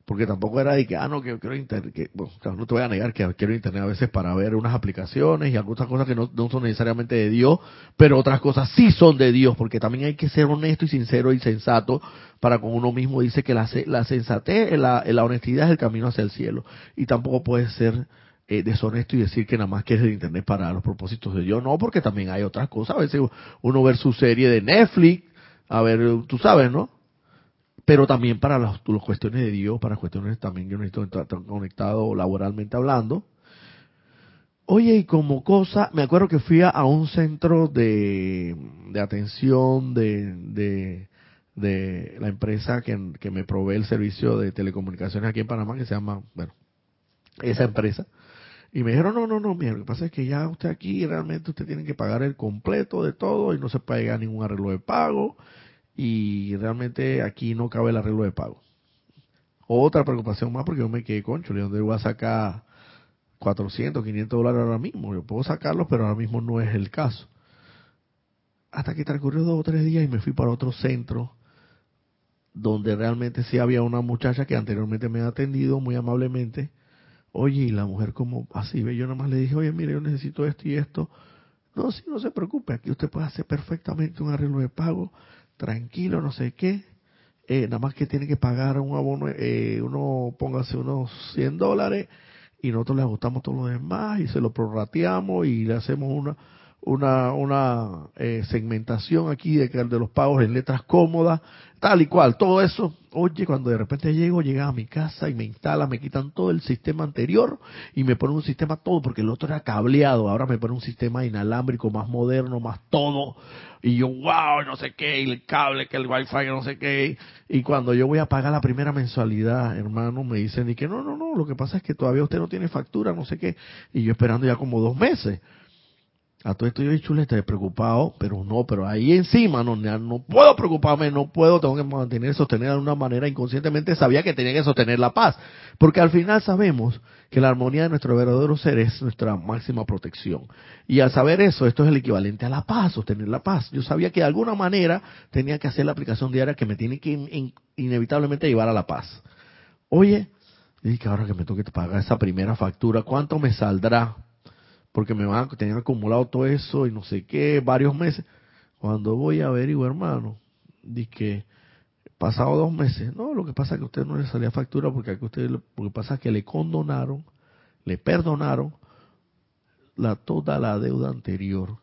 Speaker 1: porque tampoco era de que, ah, no, que quiero internet, que, bueno, no te voy a negar que quiero internet a veces para ver unas aplicaciones y algunas cosas que no, son necesariamente de Dios, pero otras cosas sí son de Dios, porque también hay que ser honesto y sincero y sensato para con uno mismo. Dice que la, la sensatez, la, la honestidad es el camino hacia el cielo, y tampoco puede ser eh, deshonesto y decir que nada más quieres el internet para los propósitos de Dios, no, porque también hay otras cosas, a veces uno ver su serie de Netflix, a ver, tú sabes, ¿no? Pero también para las, cuestiones de Dios, para cuestiones también yo necesito estar conectado laboralmente hablando. Oye, y como cosa, me acuerdo que fui a, un centro de, de atención de, de, la empresa que, que, me provee el servicio de telecomunicaciones aquí en Panamá, que se llama, bueno, esa empresa. Y me dijeron, no, no, no, mira, lo que pasa es que ya usted aquí realmente usted tiene que pagar el completo de todo y no se llegar ningún arreglo de pago y realmente aquí no cabe el arreglo de pago. Otra preocupación más porque yo me quedé concho, ¿de dónde voy a sacar 400, 500 dólares ahora mismo? Yo puedo sacarlos, pero ahora mismo no es el caso. Hasta que transcurrió dos o tres días y me fui para otro centro donde realmente sí había una muchacha que anteriormente me ha atendido muy amablemente. Oye, y la mujer como así, ve, yo nada más le dije, oye, mire, yo necesito esto y esto. No, sí, no se preocupe, aquí usted puede hacer perfectamente un arreglo de pago tranquilo, no sé qué. Eh, nada más que tiene que pagar un abono, eh, uno póngase unos 100 dólares y nosotros le ajustamos todo lo demás y se lo prorrateamos y le hacemos una una, una eh, segmentación aquí de, de los pagos en letras cómodas, tal y cual, todo eso. Oye, cuando de repente llego, llega a mi casa y me instala, me quitan todo el sistema anterior y me ponen un sistema todo, porque el otro era cableado, ahora me ponen un sistema inalámbrico más moderno, más todo. Y yo, wow, no sé qué, el cable, que el wifi, no sé qué. Y cuando yo voy a pagar la primera mensualidad, hermano, me dicen, y que no, no, no, lo que pasa es que todavía usted no tiene factura, no sé qué. Y yo esperando ya como dos meses. A todo esto yo he chuleta, preocupado, pero no, pero ahí encima no, no puedo preocuparme, no puedo, tengo que mantener, sostener de una manera inconscientemente, sabía que tenía que sostener la paz, porque al final sabemos que la armonía de nuestro verdadero ser es nuestra máxima protección. Y al saber eso, esto es el equivalente a la paz, sostener la paz. Yo sabía que de alguna manera tenía que hacer la aplicación diaria que me tiene que inevitablemente llevar a la paz. Oye, dije que ahora que me toque pagar esa primera factura, ¿cuánto me saldrá? Porque me van a tener acumulado todo eso y no sé qué, varios meses. Cuando voy a averiguar, hermano, di que pasado dos meses, no, lo que pasa es que a usted no le salía factura porque a usted, lo que pasa es que le condonaron, le perdonaron la toda la deuda anterior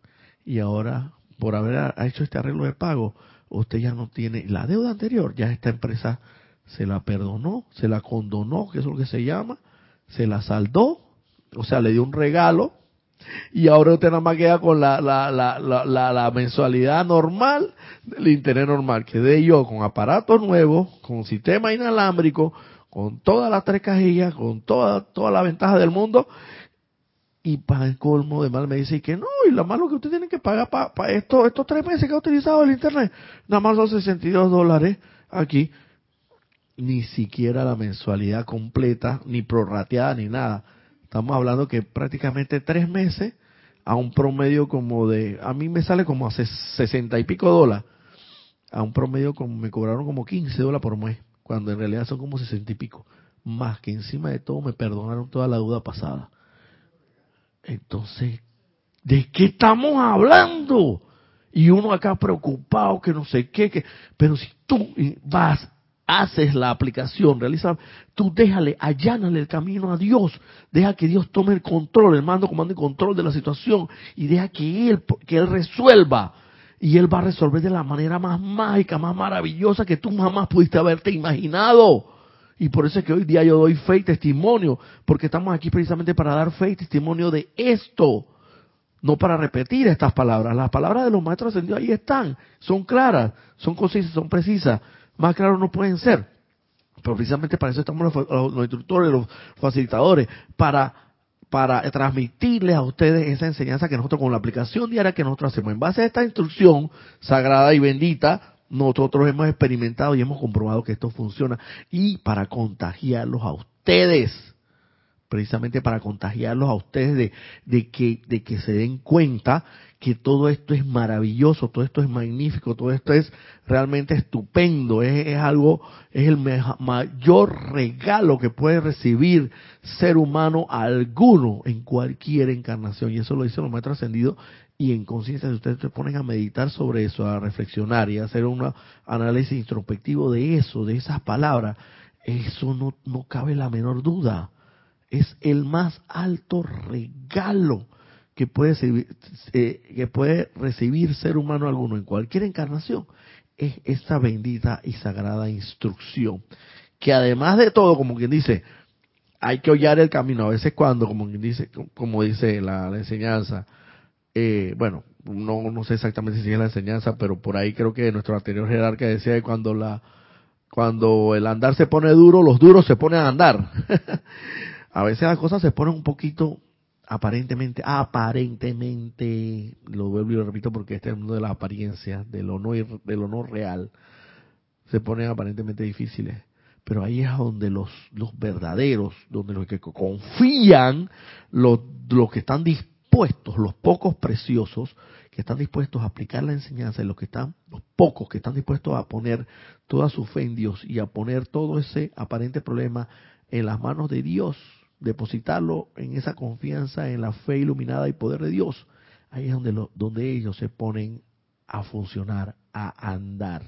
Speaker 1: y ahora por haber hecho este arreglo de pago, usted ya no tiene la deuda anterior, ya esta empresa se la perdonó, se la condonó, que es lo que se llama, se la saldó, o sea, le dio un regalo y ahora usted nada más queda con la, la, la, la, la mensualidad normal del internet normal. Quedé yo con aparatos nuevos, con sistema inalámbrico, con todas las tres cajillas, con toda, toda la ventaja del mundo. Y para el colmo de mal me dice que no, y lo malo que usted tiene que pagar para esto, estos tres meses que ha utilizado el internet, nada más son 62 dólares aquí. Ni siquiera la mensualidad completa, ni prorrateada, ni nada Estamos hablando que prácticamente tres meses a un promedio como de, a mí me sale como a sesenta y pico dólares, a un promedio como me cobraron como 15 dólares por mes, cuando en realidad son como sesenta y pico, más que encima de todo me perdonaron toda la duda pasada. Entonces, ¿de qué estamos hablando? Y uno acá preocupado que no sé qué, que, pero si tú vas haces la aplicación, realiza, tú déjale, allánale el camino a Dios, deja que Dios tome el control, el mando, comando y control de la situación y deja que Él, que Él resuelva. Y Él va a resolver de la manera más mágica, más maravillosa que tú jamás pudiste haberte imaginado. Y por eso es que hoy día yo doy fe y testimonio, porque estamos aquí precisamente para dar fe y testimonio de esto, no para repetir estas palabras. Las palabras de los maestros ascendidos ahí están, son claras, son concisas, son precisas, más claros no pueden ser. Pero precisamente para eso estamos los, instructores, los facilitadores, para para transmitirles a ustedes esa enseñanza que nosotros con la aplicación diaria que nosotros hacemos. En base a esta instrucción sagrada y bendita nosotros hemos experimentado y hemos comprobado que esto funciona. Y para contagiarlos a ustedes, precisamente para contagiarlos a ustedes de, de, que, de que se den cuenta que todo esto es maravilloso, todo esto es magnífico, todo esto es realmente estupendo, es, es algo, es el mayor regalo que puede recibir ser humano alguno en cualquier encarnación. Y eso lo dice los maestros ascendidos y en conciencia, si ustedes se ponen a meditar sobre eso, a reflexionar y a hacer un análisis introspectivo de eso, de esas palabras, eso no, no cabe la menor duda. Es el más alto regalo que puede, eh, que puede recibir ser humano alguno en cualquier encarnación. Es esta bendita y sagrada instrucción. Que además de todo, como quien dice, hay que hollar el camino. A veces cuando, como quien dice, como dice la enseñanza, eh, bueno, no, no sé exactamente si es la enseñanza, pero por ahí creo que nuestro anterior jerarca decía que cuando la cuando el andar se pone duro, los duros se ponen a andar. a veces las cosas se ponen un poquito aparentemente, aparentemente, lo vuelvo y lo repito porque este es uno de las apariencias, de lo no, de lo no real, se ponen aparentemente difíciles. Pero ahí es donde los, los verdaderos, donde los que confían, los, los que están dispuestos los pocos preciosos que están dispuestos a aplicar la enseñanza los que están, los pocos que están dispuestos a poner toda su fe en Dios y a poner todo ese aparente problema en las manos de Dios, depositarlo en esa confianza, en la fe iluminada y poder de Dios, ahí es donde, lo, donde ellos se ponen a funcionar, a andar.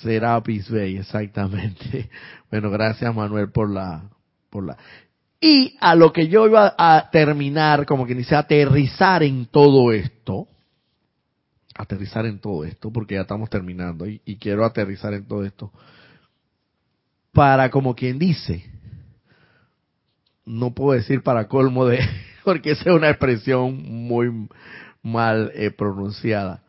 Speaker 1: Serapis Bay, exactamente. Bueno, gracias Manuel por la, por la. Y a lo que yo iba a terminar, como que dice, aterrizar en todo esto, aterrizar en todo esto, porque ya estamos terminando y, quiero aterrizar en todo esto, para como quien dice, no puedo decir para colmo de, porque esa es una expresión muy mal eh, pronunciada.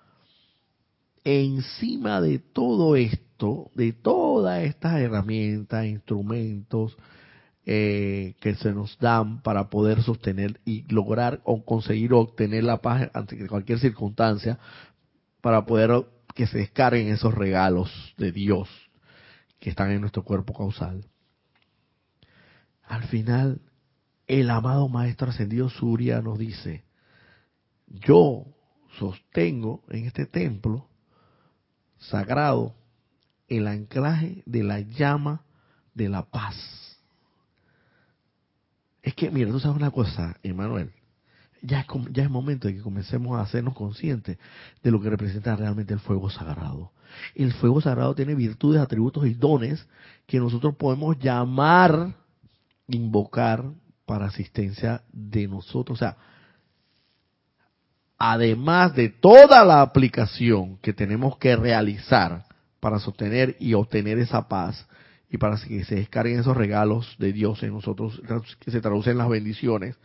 Speaker 1: Encima de todo esto, de todas estas herramientas, instrumentos, eh, que se nos dan para poder sostener y lograr o conseguir obtener la paz ante cualquier circunstancia, para poder que se descarguen esos regalos de Dios que están en nuestro cuerpo causal. Al final, el amado Maestro Ascendido Surya nos dice, yo sostengo en este templo sagrado el anclaje de la llama de la paz es que, mira, tú sabes una cosa, Emanuel. Ya es, ya es momento de que comencemos a hacernos conscientes de lo que representa realmente el fuego sagrado. El fuego sagrado tiene virtudes, atributos y dones que nosotros podemos llamar, invocar para asistencia de nosotros. O sea, además de toda la aplicación que tenemos que realizar para sostener y obtener esa paz, y para que se descarguen esos regalos de Dios en nosotros, que se traducen en las bendiciones,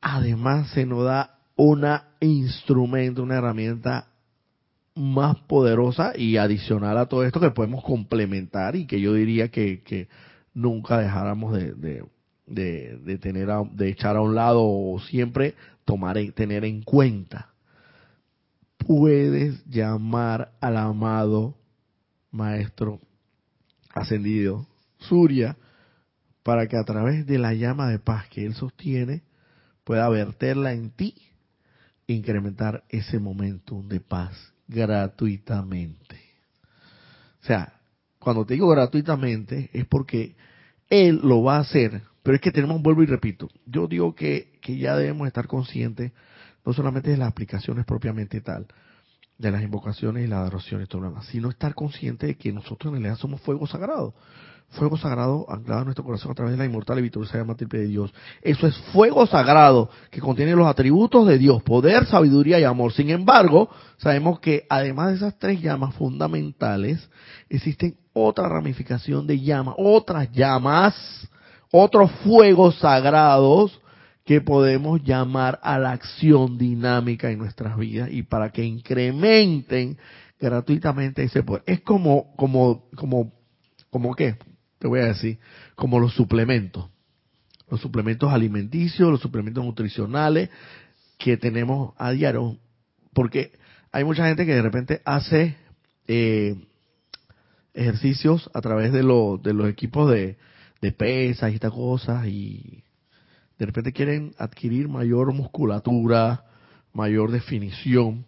Speaker 1: además se nos da un instrumento, una herramienta más poderosa y adicional a todo esto que podemos complementar y que yo diría que, nunca dejáramos de, de, tener de echar a un lado o siempre tomar tener en cuenta puedes llamar al amado maestro ascendido, Surya, para que a través de la llama de paz que él sostiene, pueda verterla en ti e incrementar ese momentum de paz gratuitamente. O sea, cuando te digo gratuitamente es porque él lo va a hacer, pero es que tenemos, vuelvo y repito, yo digo que, que ya debemos estar conscientes no solamente de las aplicaciones propiamente tal, de las invocaciones y la adoración y todo lo sino estar consciente de que nosotros en realidad somos fuego sagrado. Fuego sagrado anclado en nuestro corazón a través de la inmortal y victoriosa llama triple de Dios. Eso es fuego sagrado que contiene los atributos de Dios, poder, sabiduría y amor. Sin embargo, sabemos que además de esas tres llamas fundamentales, existen otra ramificación de llamas, otras llamas, otros fuegos sagrados que podemos llamar a la acción dinámica en nuestras vidas y para que incrementen gratuitamente ese poder. Es como, como, como, como qué, te voy a decir, como los suplementos, los suplementos alimenticios, los suplementos nutricionales que tenemos a diario, porque hay mucha gente que de repente hace eh, ejercicios a través de, de los equipos de, de pesas y estas cosas y de repente quieren adquirir mayor musculatura, mayor definición,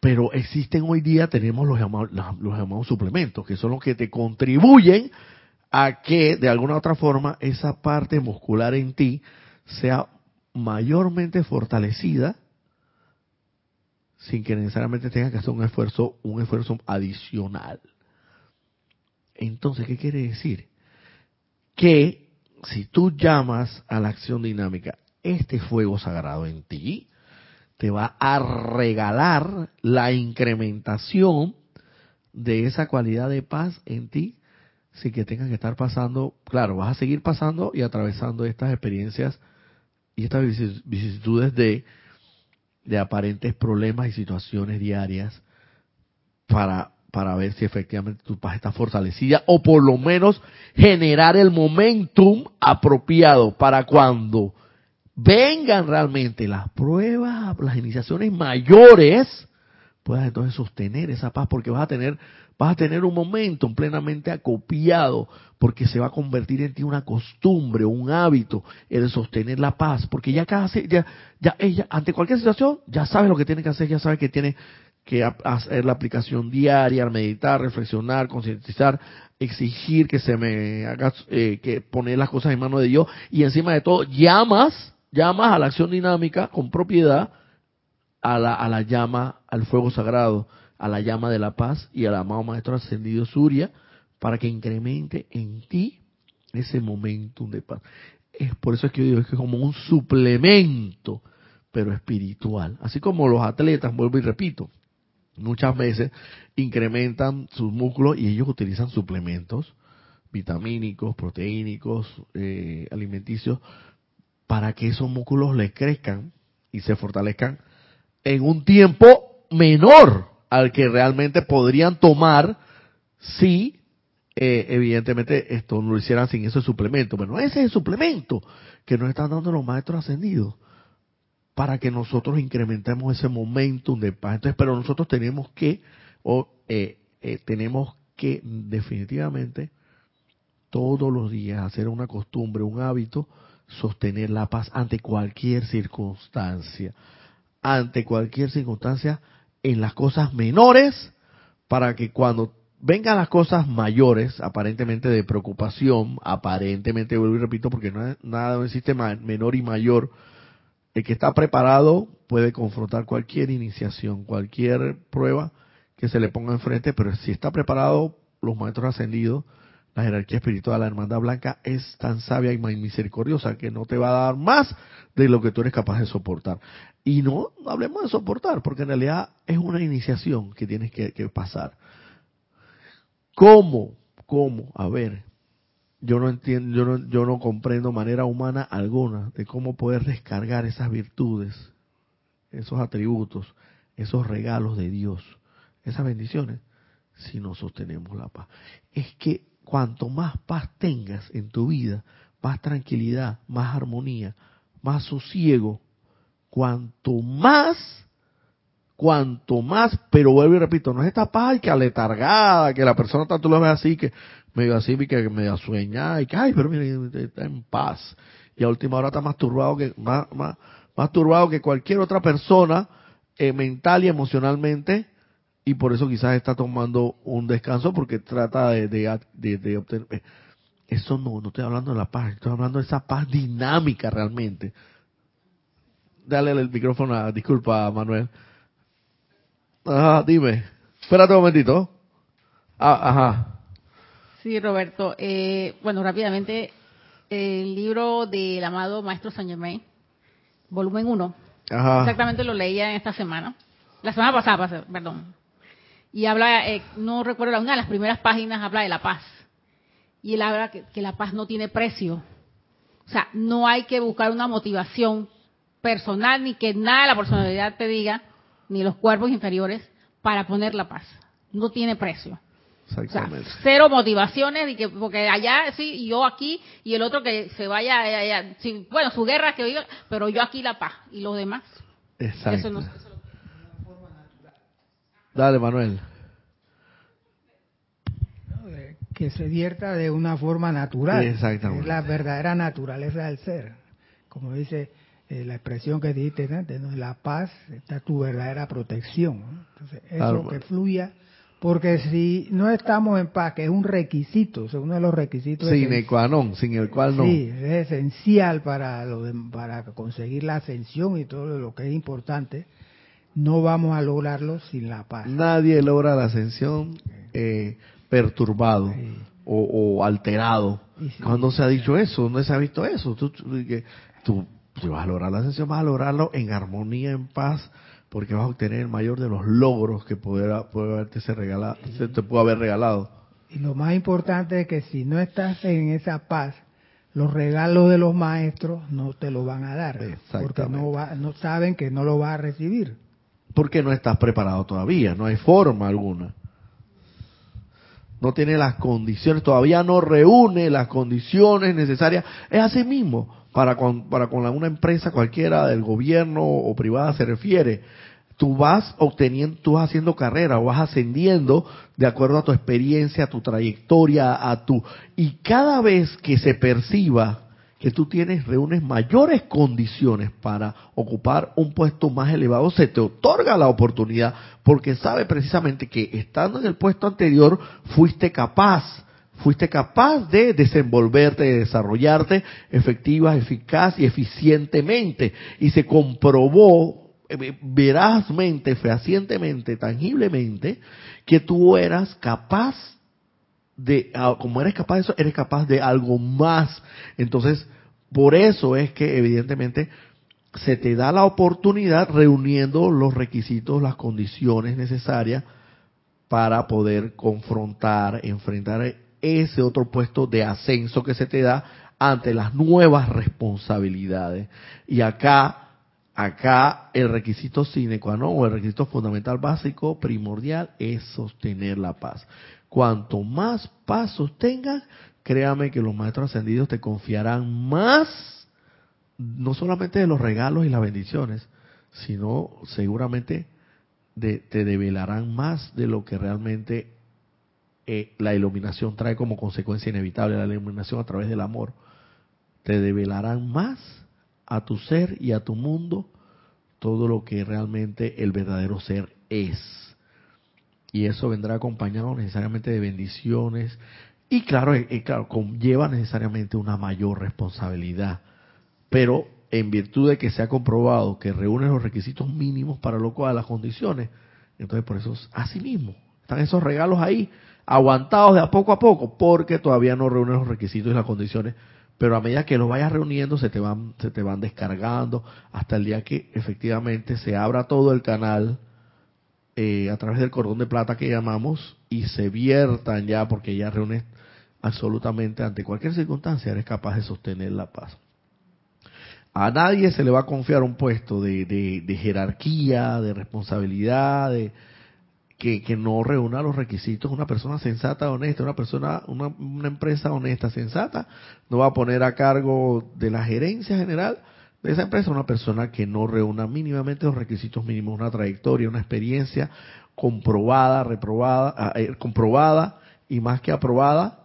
Speaker 1: pero existen hoy día, tenemos los llamados, los llamados suplementos, que son los que te contribuyen a que de alguna otra forma esa parte muscular en ti sea mayormente fortalecida sin que necesariamente tengas que hacer un esfuerzo, un esfuerzo adicional. Entonces, ¿qué quiere decir? Que si tú llamas a la acción dinámica este fuego sagrado en ti, te va a regalar la incrementación de esa cualidad de paz en ti sin que tengas que estar pasando, claro, vas a seguir pasando y atravesando estas experiencias y estas vicisitudes de, de aparentes problemas y situaciones diarias para para ver si efectivamente tu paz está fortalecida o por lo menos generar el momentum apropiado para cuando vengan realmente las pruebas, las iniciaciones mayores, puedas entonces sostener esa paz porque vas a tener vas a tener un momentum plenamente acopiado porque se va a convertir en ti una costumbre, un hábito el sostener la paz, porque ya casi ya ya ella ante cualquier situación ya sabes lo que tiene que hacer, ya sabes que tiene que hacer la aplicación diaria, meditar, reflexionar, concientizar, exigir que se me haga, eh, que poner las cosas en manos de Dios y encima de todo llamas, llamas a la acción dinámica con propiedad a la, llama, al fuego sagrado, a la llama de la paz y al amado Maestro Ascendido Surya para que incremente en ti ese momentum de paz. Es por eso es que yo digo que es como un suplemento, pero espiritual. Así como los atletas, vuelvo y repito, muchas veces incrementan sus músculos y ellos utilizan suplementos vitamínicos, proteínicos, eh, alimenticios, para que esos músculos les crezcan y se fortalezcan en un tiempo menor al que realmente podrían tomar si eh, evidentemente esto no lo hicieran sin ese suplemento. Bueno, ese es el suplemento que nos están dando los maestros ascendidos para que nosotros incrementemos ese momentum de paz. Entonces, pero nosotros tenemos que, o, eh, eh, tenemos que definitivamente todos los días hacer una costumbre, un hábito, sostener la paz ante cualquier circunstancia, ante cualquier circunstancia en las cosas menores, para que cuando vengan las cosas mayores, aparentemente de preocupación, aparentemente, vuelvo y repito, porque no, nada existe menor y mayor, el que está preparado puede confrontar cualquier iniciación, cualquier prueba que se le ponga enfrente, pero si está preparado, los maestros ascendidos, la jerarquía espiritual, la hermandad blanca es tan sabia y misericordiosa que no te va a dar más de lo que tú eres capaz de soportar. Y no, hablemos de soportar, porque en realidad es una iniciación que tienes que, que pasar. ¿Cómo? ¿Cómo? A ver, yo no entiendo, yo no, yo no comprendo manera humana alguna de cómo poder descargar esas virtudes, esos atributos, esos regalos de Dios, esas bendiciones, si no sostenemos la paz. Es que cuanto más paz tengas en tu vida, más tranquilidad, más armonía, más sosiego, cuanto más, cuanto más, pero vuelvo y repito, no es esta paz que aletargada, que la persona tanto lo ve así, que medio así, que medio sueña, y que, ay, pero mire, está en paz. Y a última hora está más turbado que, más, más, más turbado que cualquier otra persona, eh, mental y emocionalmente, y por eso quizás está tomando un descanso porque trata de, de, de, obtener... Eh, eso no, no estoy hablando de la paz, estoy hablando de esa paz dinámica realmente. Dale el micrófono, a, disculpa Manuel. Ajá, dime. Espérate un momentito. Ah, ajá.
Speaker 3: Sí, Roberto. Eh, bueno, rápidamente, el libro del amado Maestro Saint Germain, volumen 1.
Speaker 1: Ajá.
Speaker 3: Exactamente lo leía en esta semana. La semana pasada, perdón. Y habla, eh, no recuerdo, una de las primeras páginas habla de la paz. Y él habla que, que la paz no tiene precio. O sea, no hay que buscar una motivación personal ni que nada de la personalidad te diga, ni los cuerpos inferiores, para poner la paz. No tiene precio. O sea,
Speaker 1: Exactamente.
Speaker 3: cero motivaciones, y que, porque allá sí, y yo aquí, y el otro que se vaya, allá, sí, bueno, su guerra que pero yo aquí la paz, y los demás.
Speaker 1: Exacto.
Speaker 3: Eso no, eso
Speaker 1: Dale, Manuel.
Speaker 2: que se vierta de una forma natural.
Speaker 1: Exactamente.
Speaker 2: Es la verdadera naturaleza del ser. Como dice eh, la expresión que dijiste antes, ¿no? la paz está tu verdadera protección. ¿no? Entonces, eso
Speaker 1: Claro.
Speaker 2: que fluya. Porque si no estamos en paz, que es un requisito, o sea, uno de los requisitos
Speaker 1: Sin
Speaker 2: esenciales-
Speaker 1: qua non, sin el cual no.
Speaker 2: Sí, es esencial para, lo de- para conseguir la ascensión y todo lo que es importante. No vamos a lograrlo sin la paz.
Speaker 1: Nadie logra la ascensión eh, perturbado
Speaker 2: Sí.
Speaker 1: o, o alterado.
Speaker 2: Y sí.
Speaker 1: ¿Cuándo se ha dicho eso? ¿Dónde se ha visto eso? Tú, tú, tú- si vas a lograr la ascensión, vas a lograrlo en armonía, en paz, porque vas a obtener el mayor de los logros que puede, puede haberte se regala- se te puede haber regalado.
Speaker 2: Y lo más importante es que si no estás en esa paz, los regalos de los maestros no te lo van a dar, porque no, va, no saben que no lo vas a recibir.
Speaker 1: Porque no estás preparado todavía, no hay forma alguna. No tiene las condiciones, todavía no reúne las condiciones necesarias. Es así mismo, para con, para con una empresa cualquiera del gobierno o privada se refiere. Tú vas obteniendo, tú vas haciendo carrera vas ascendiendo de acuerdo a tu experiencia, a tu trayectoria, a tu... Y cada vez que se perciba que tú tienes, reúnes mayores condiciones para ocupar un puesto más elevado, se te otorga la oportunidad, porque sabe precisamente que estando en el puesto anterior fuiste capaz, fuiste capaz de desenvolverte, de desarrollarte efectiva, eficaz y eficientemente, y se comprobó eh, verazmente, fehacientemente, tangiblemente, que tú eras capaz de, ah, como eres capaz de eso, eres capaz de algo más. Entonces, por eso es que evidentemente se te da la oportunidad reuniendo los requisitos, las condiciones necesarias para poder confrontar, enfrentar ese otro puesto de ascenso que se te da ante las nuevas responsabilidades. Y acá, acá el requisito sine qua non, o el requisito fundamental básico, primordial, es sostener la paz. Cuanto más paz sostengas, créame que los maestros ascendidos te confiarán más, no solamente de los regalos y las bendiciones, sino seguramente te develarán más de lo que realmente eh, la iluminación trae como consecuencia inevitable, la iluminación a través del amor. Te develarán más a tu ser y a tu mundo todo lo que realmente el verdadero ser es. Y eso vendrá acompañado necesariamente de bendiciones y claro, eh, eh, claro, conlleva necesariamente una mayor responsabilidad. Pero en virtud de que se ha comprobado que reúne los requisitos mínimos para lo cual las condiciones, entonces por eso es así mismo. Están esos regalos ahí, aguantados de a poco a poco, porque todavía no reúnen los requisitos y las condiciones, pero a medida que los vayas reuniendo se te van, se te van descargando hasta el día que efectivamente se abra todo el canal eh, a través del cordón de plata que llamamos y se viertan ya porque ya reúnes absolutamente ante cualquier circunstancia eres capaz de sostener la paz. A nadie se le va a confiar un puesto de, de- jerarquía, de responsabilidad, de, que, que no reúna los requisitos. Una persona sensata, honesta, una persona, una, empresa honesta, sensata, no va a poner a cargo de la gerencia general esa empresa una persona que no reúna mínimamente los requisitos mínimos, una trayectoria, una experiencia comprobada, reprobada, ah, eh, comprobada y más que aprobada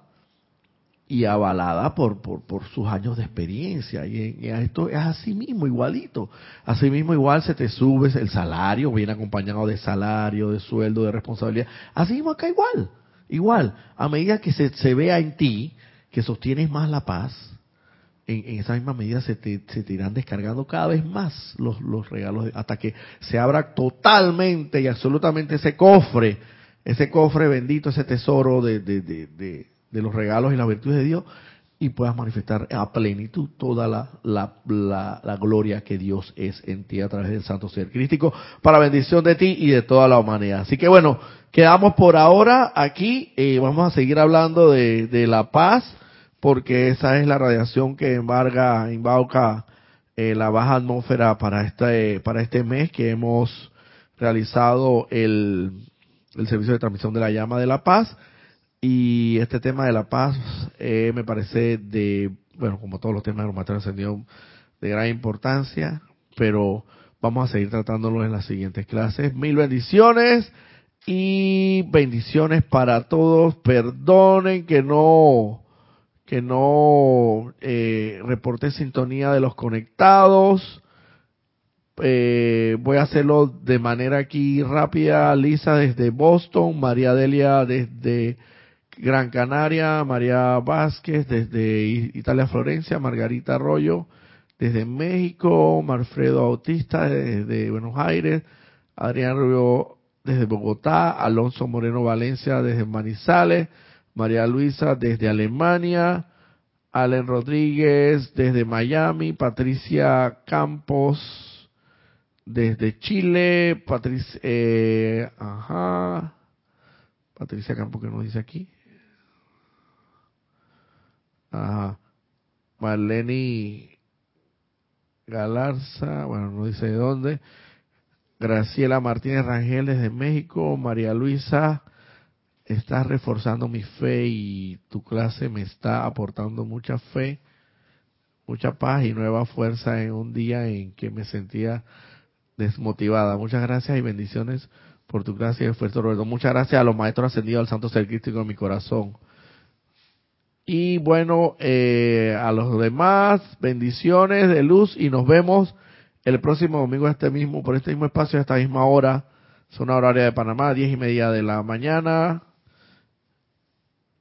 Speaker 1: y avalada por, por, por sus años de experiencia. Y, y esto es así mismo, igualito. Así mismo igual se te sube el salario, viene acompañado de salario, de sueldo, de responsabilidad. Así mismo acá igual, igual. A medida que se, se vea en ti que sostienes más la paz, en, esa misma medida se te, se te, irán descargando cada vez más los, los regalos hasta que se abra totalmente y absolutamente ese cofre, ese cofre bendito, ese tesoro de, de, de, de los regalos y las virtudes de Dios y puedas manifestar a plenitud toda la, la, la, gloria que Dios es en ti a través del Santo Ser Crístico, para bendición de ti y de toda la humanidad. Así que bueno, quedamos por ahora aquí, y vamos a seguir hablando de, de la paz, porque esa es la radiación que embarga, embauca eh, la baja atmósfera para este, para este mes que hemos realizado el, el servicio de transmisión de la llama de la paz y este tema de la paz eh, me parece de, bueno, como todos los temas de los materiales ascendidos, de gran importancia, pero vamos a seguir tratándolo en las siguientes clases. Mil bendiciones y bendiciones para todos. Perdonen que no que no eh, reporté sintonía de los conectados. Eh, voy a hacerlo de manera aquí rápida. Lisa desde Boston, María Delia desde Gran Canaria, María Vázquez desde Italia, Florencia, Margarita Arroyo desde México, Marfredo Autista desde Buenos Aires, Adrián Rubio desde Bogotá, Alonso Moreno Valencia desde Manizales, María Luisa desde Alemania, Allen Rodríguez desde Miami, Patricia Campos desde Chile, Patricia, eh, ajá, Patricia Campos que nos dice aquí, Ajá. Marlene Galarza, bueno, no dice de dónde. Graciela Martínez Rangel desde México. María Luisa, estás reforzando mi fe y tu clase me está aportando mucha fe, mucha paz y nueva fuerza en un día en que me sentía desmotivada. Muchas gracias y bendiciones por tu clase y esfuerzo, Roberto. Muchas gracias a los maestros ascendidos al Santo Ser Crístico en mi corazón. Y bueno, eh, a los demás, bendiciones de luz y nos vemos el próximo domingo este mismo, por este mismo espacio, a esta misma hora, zona horaria de Panamá, diez y media de la mañana.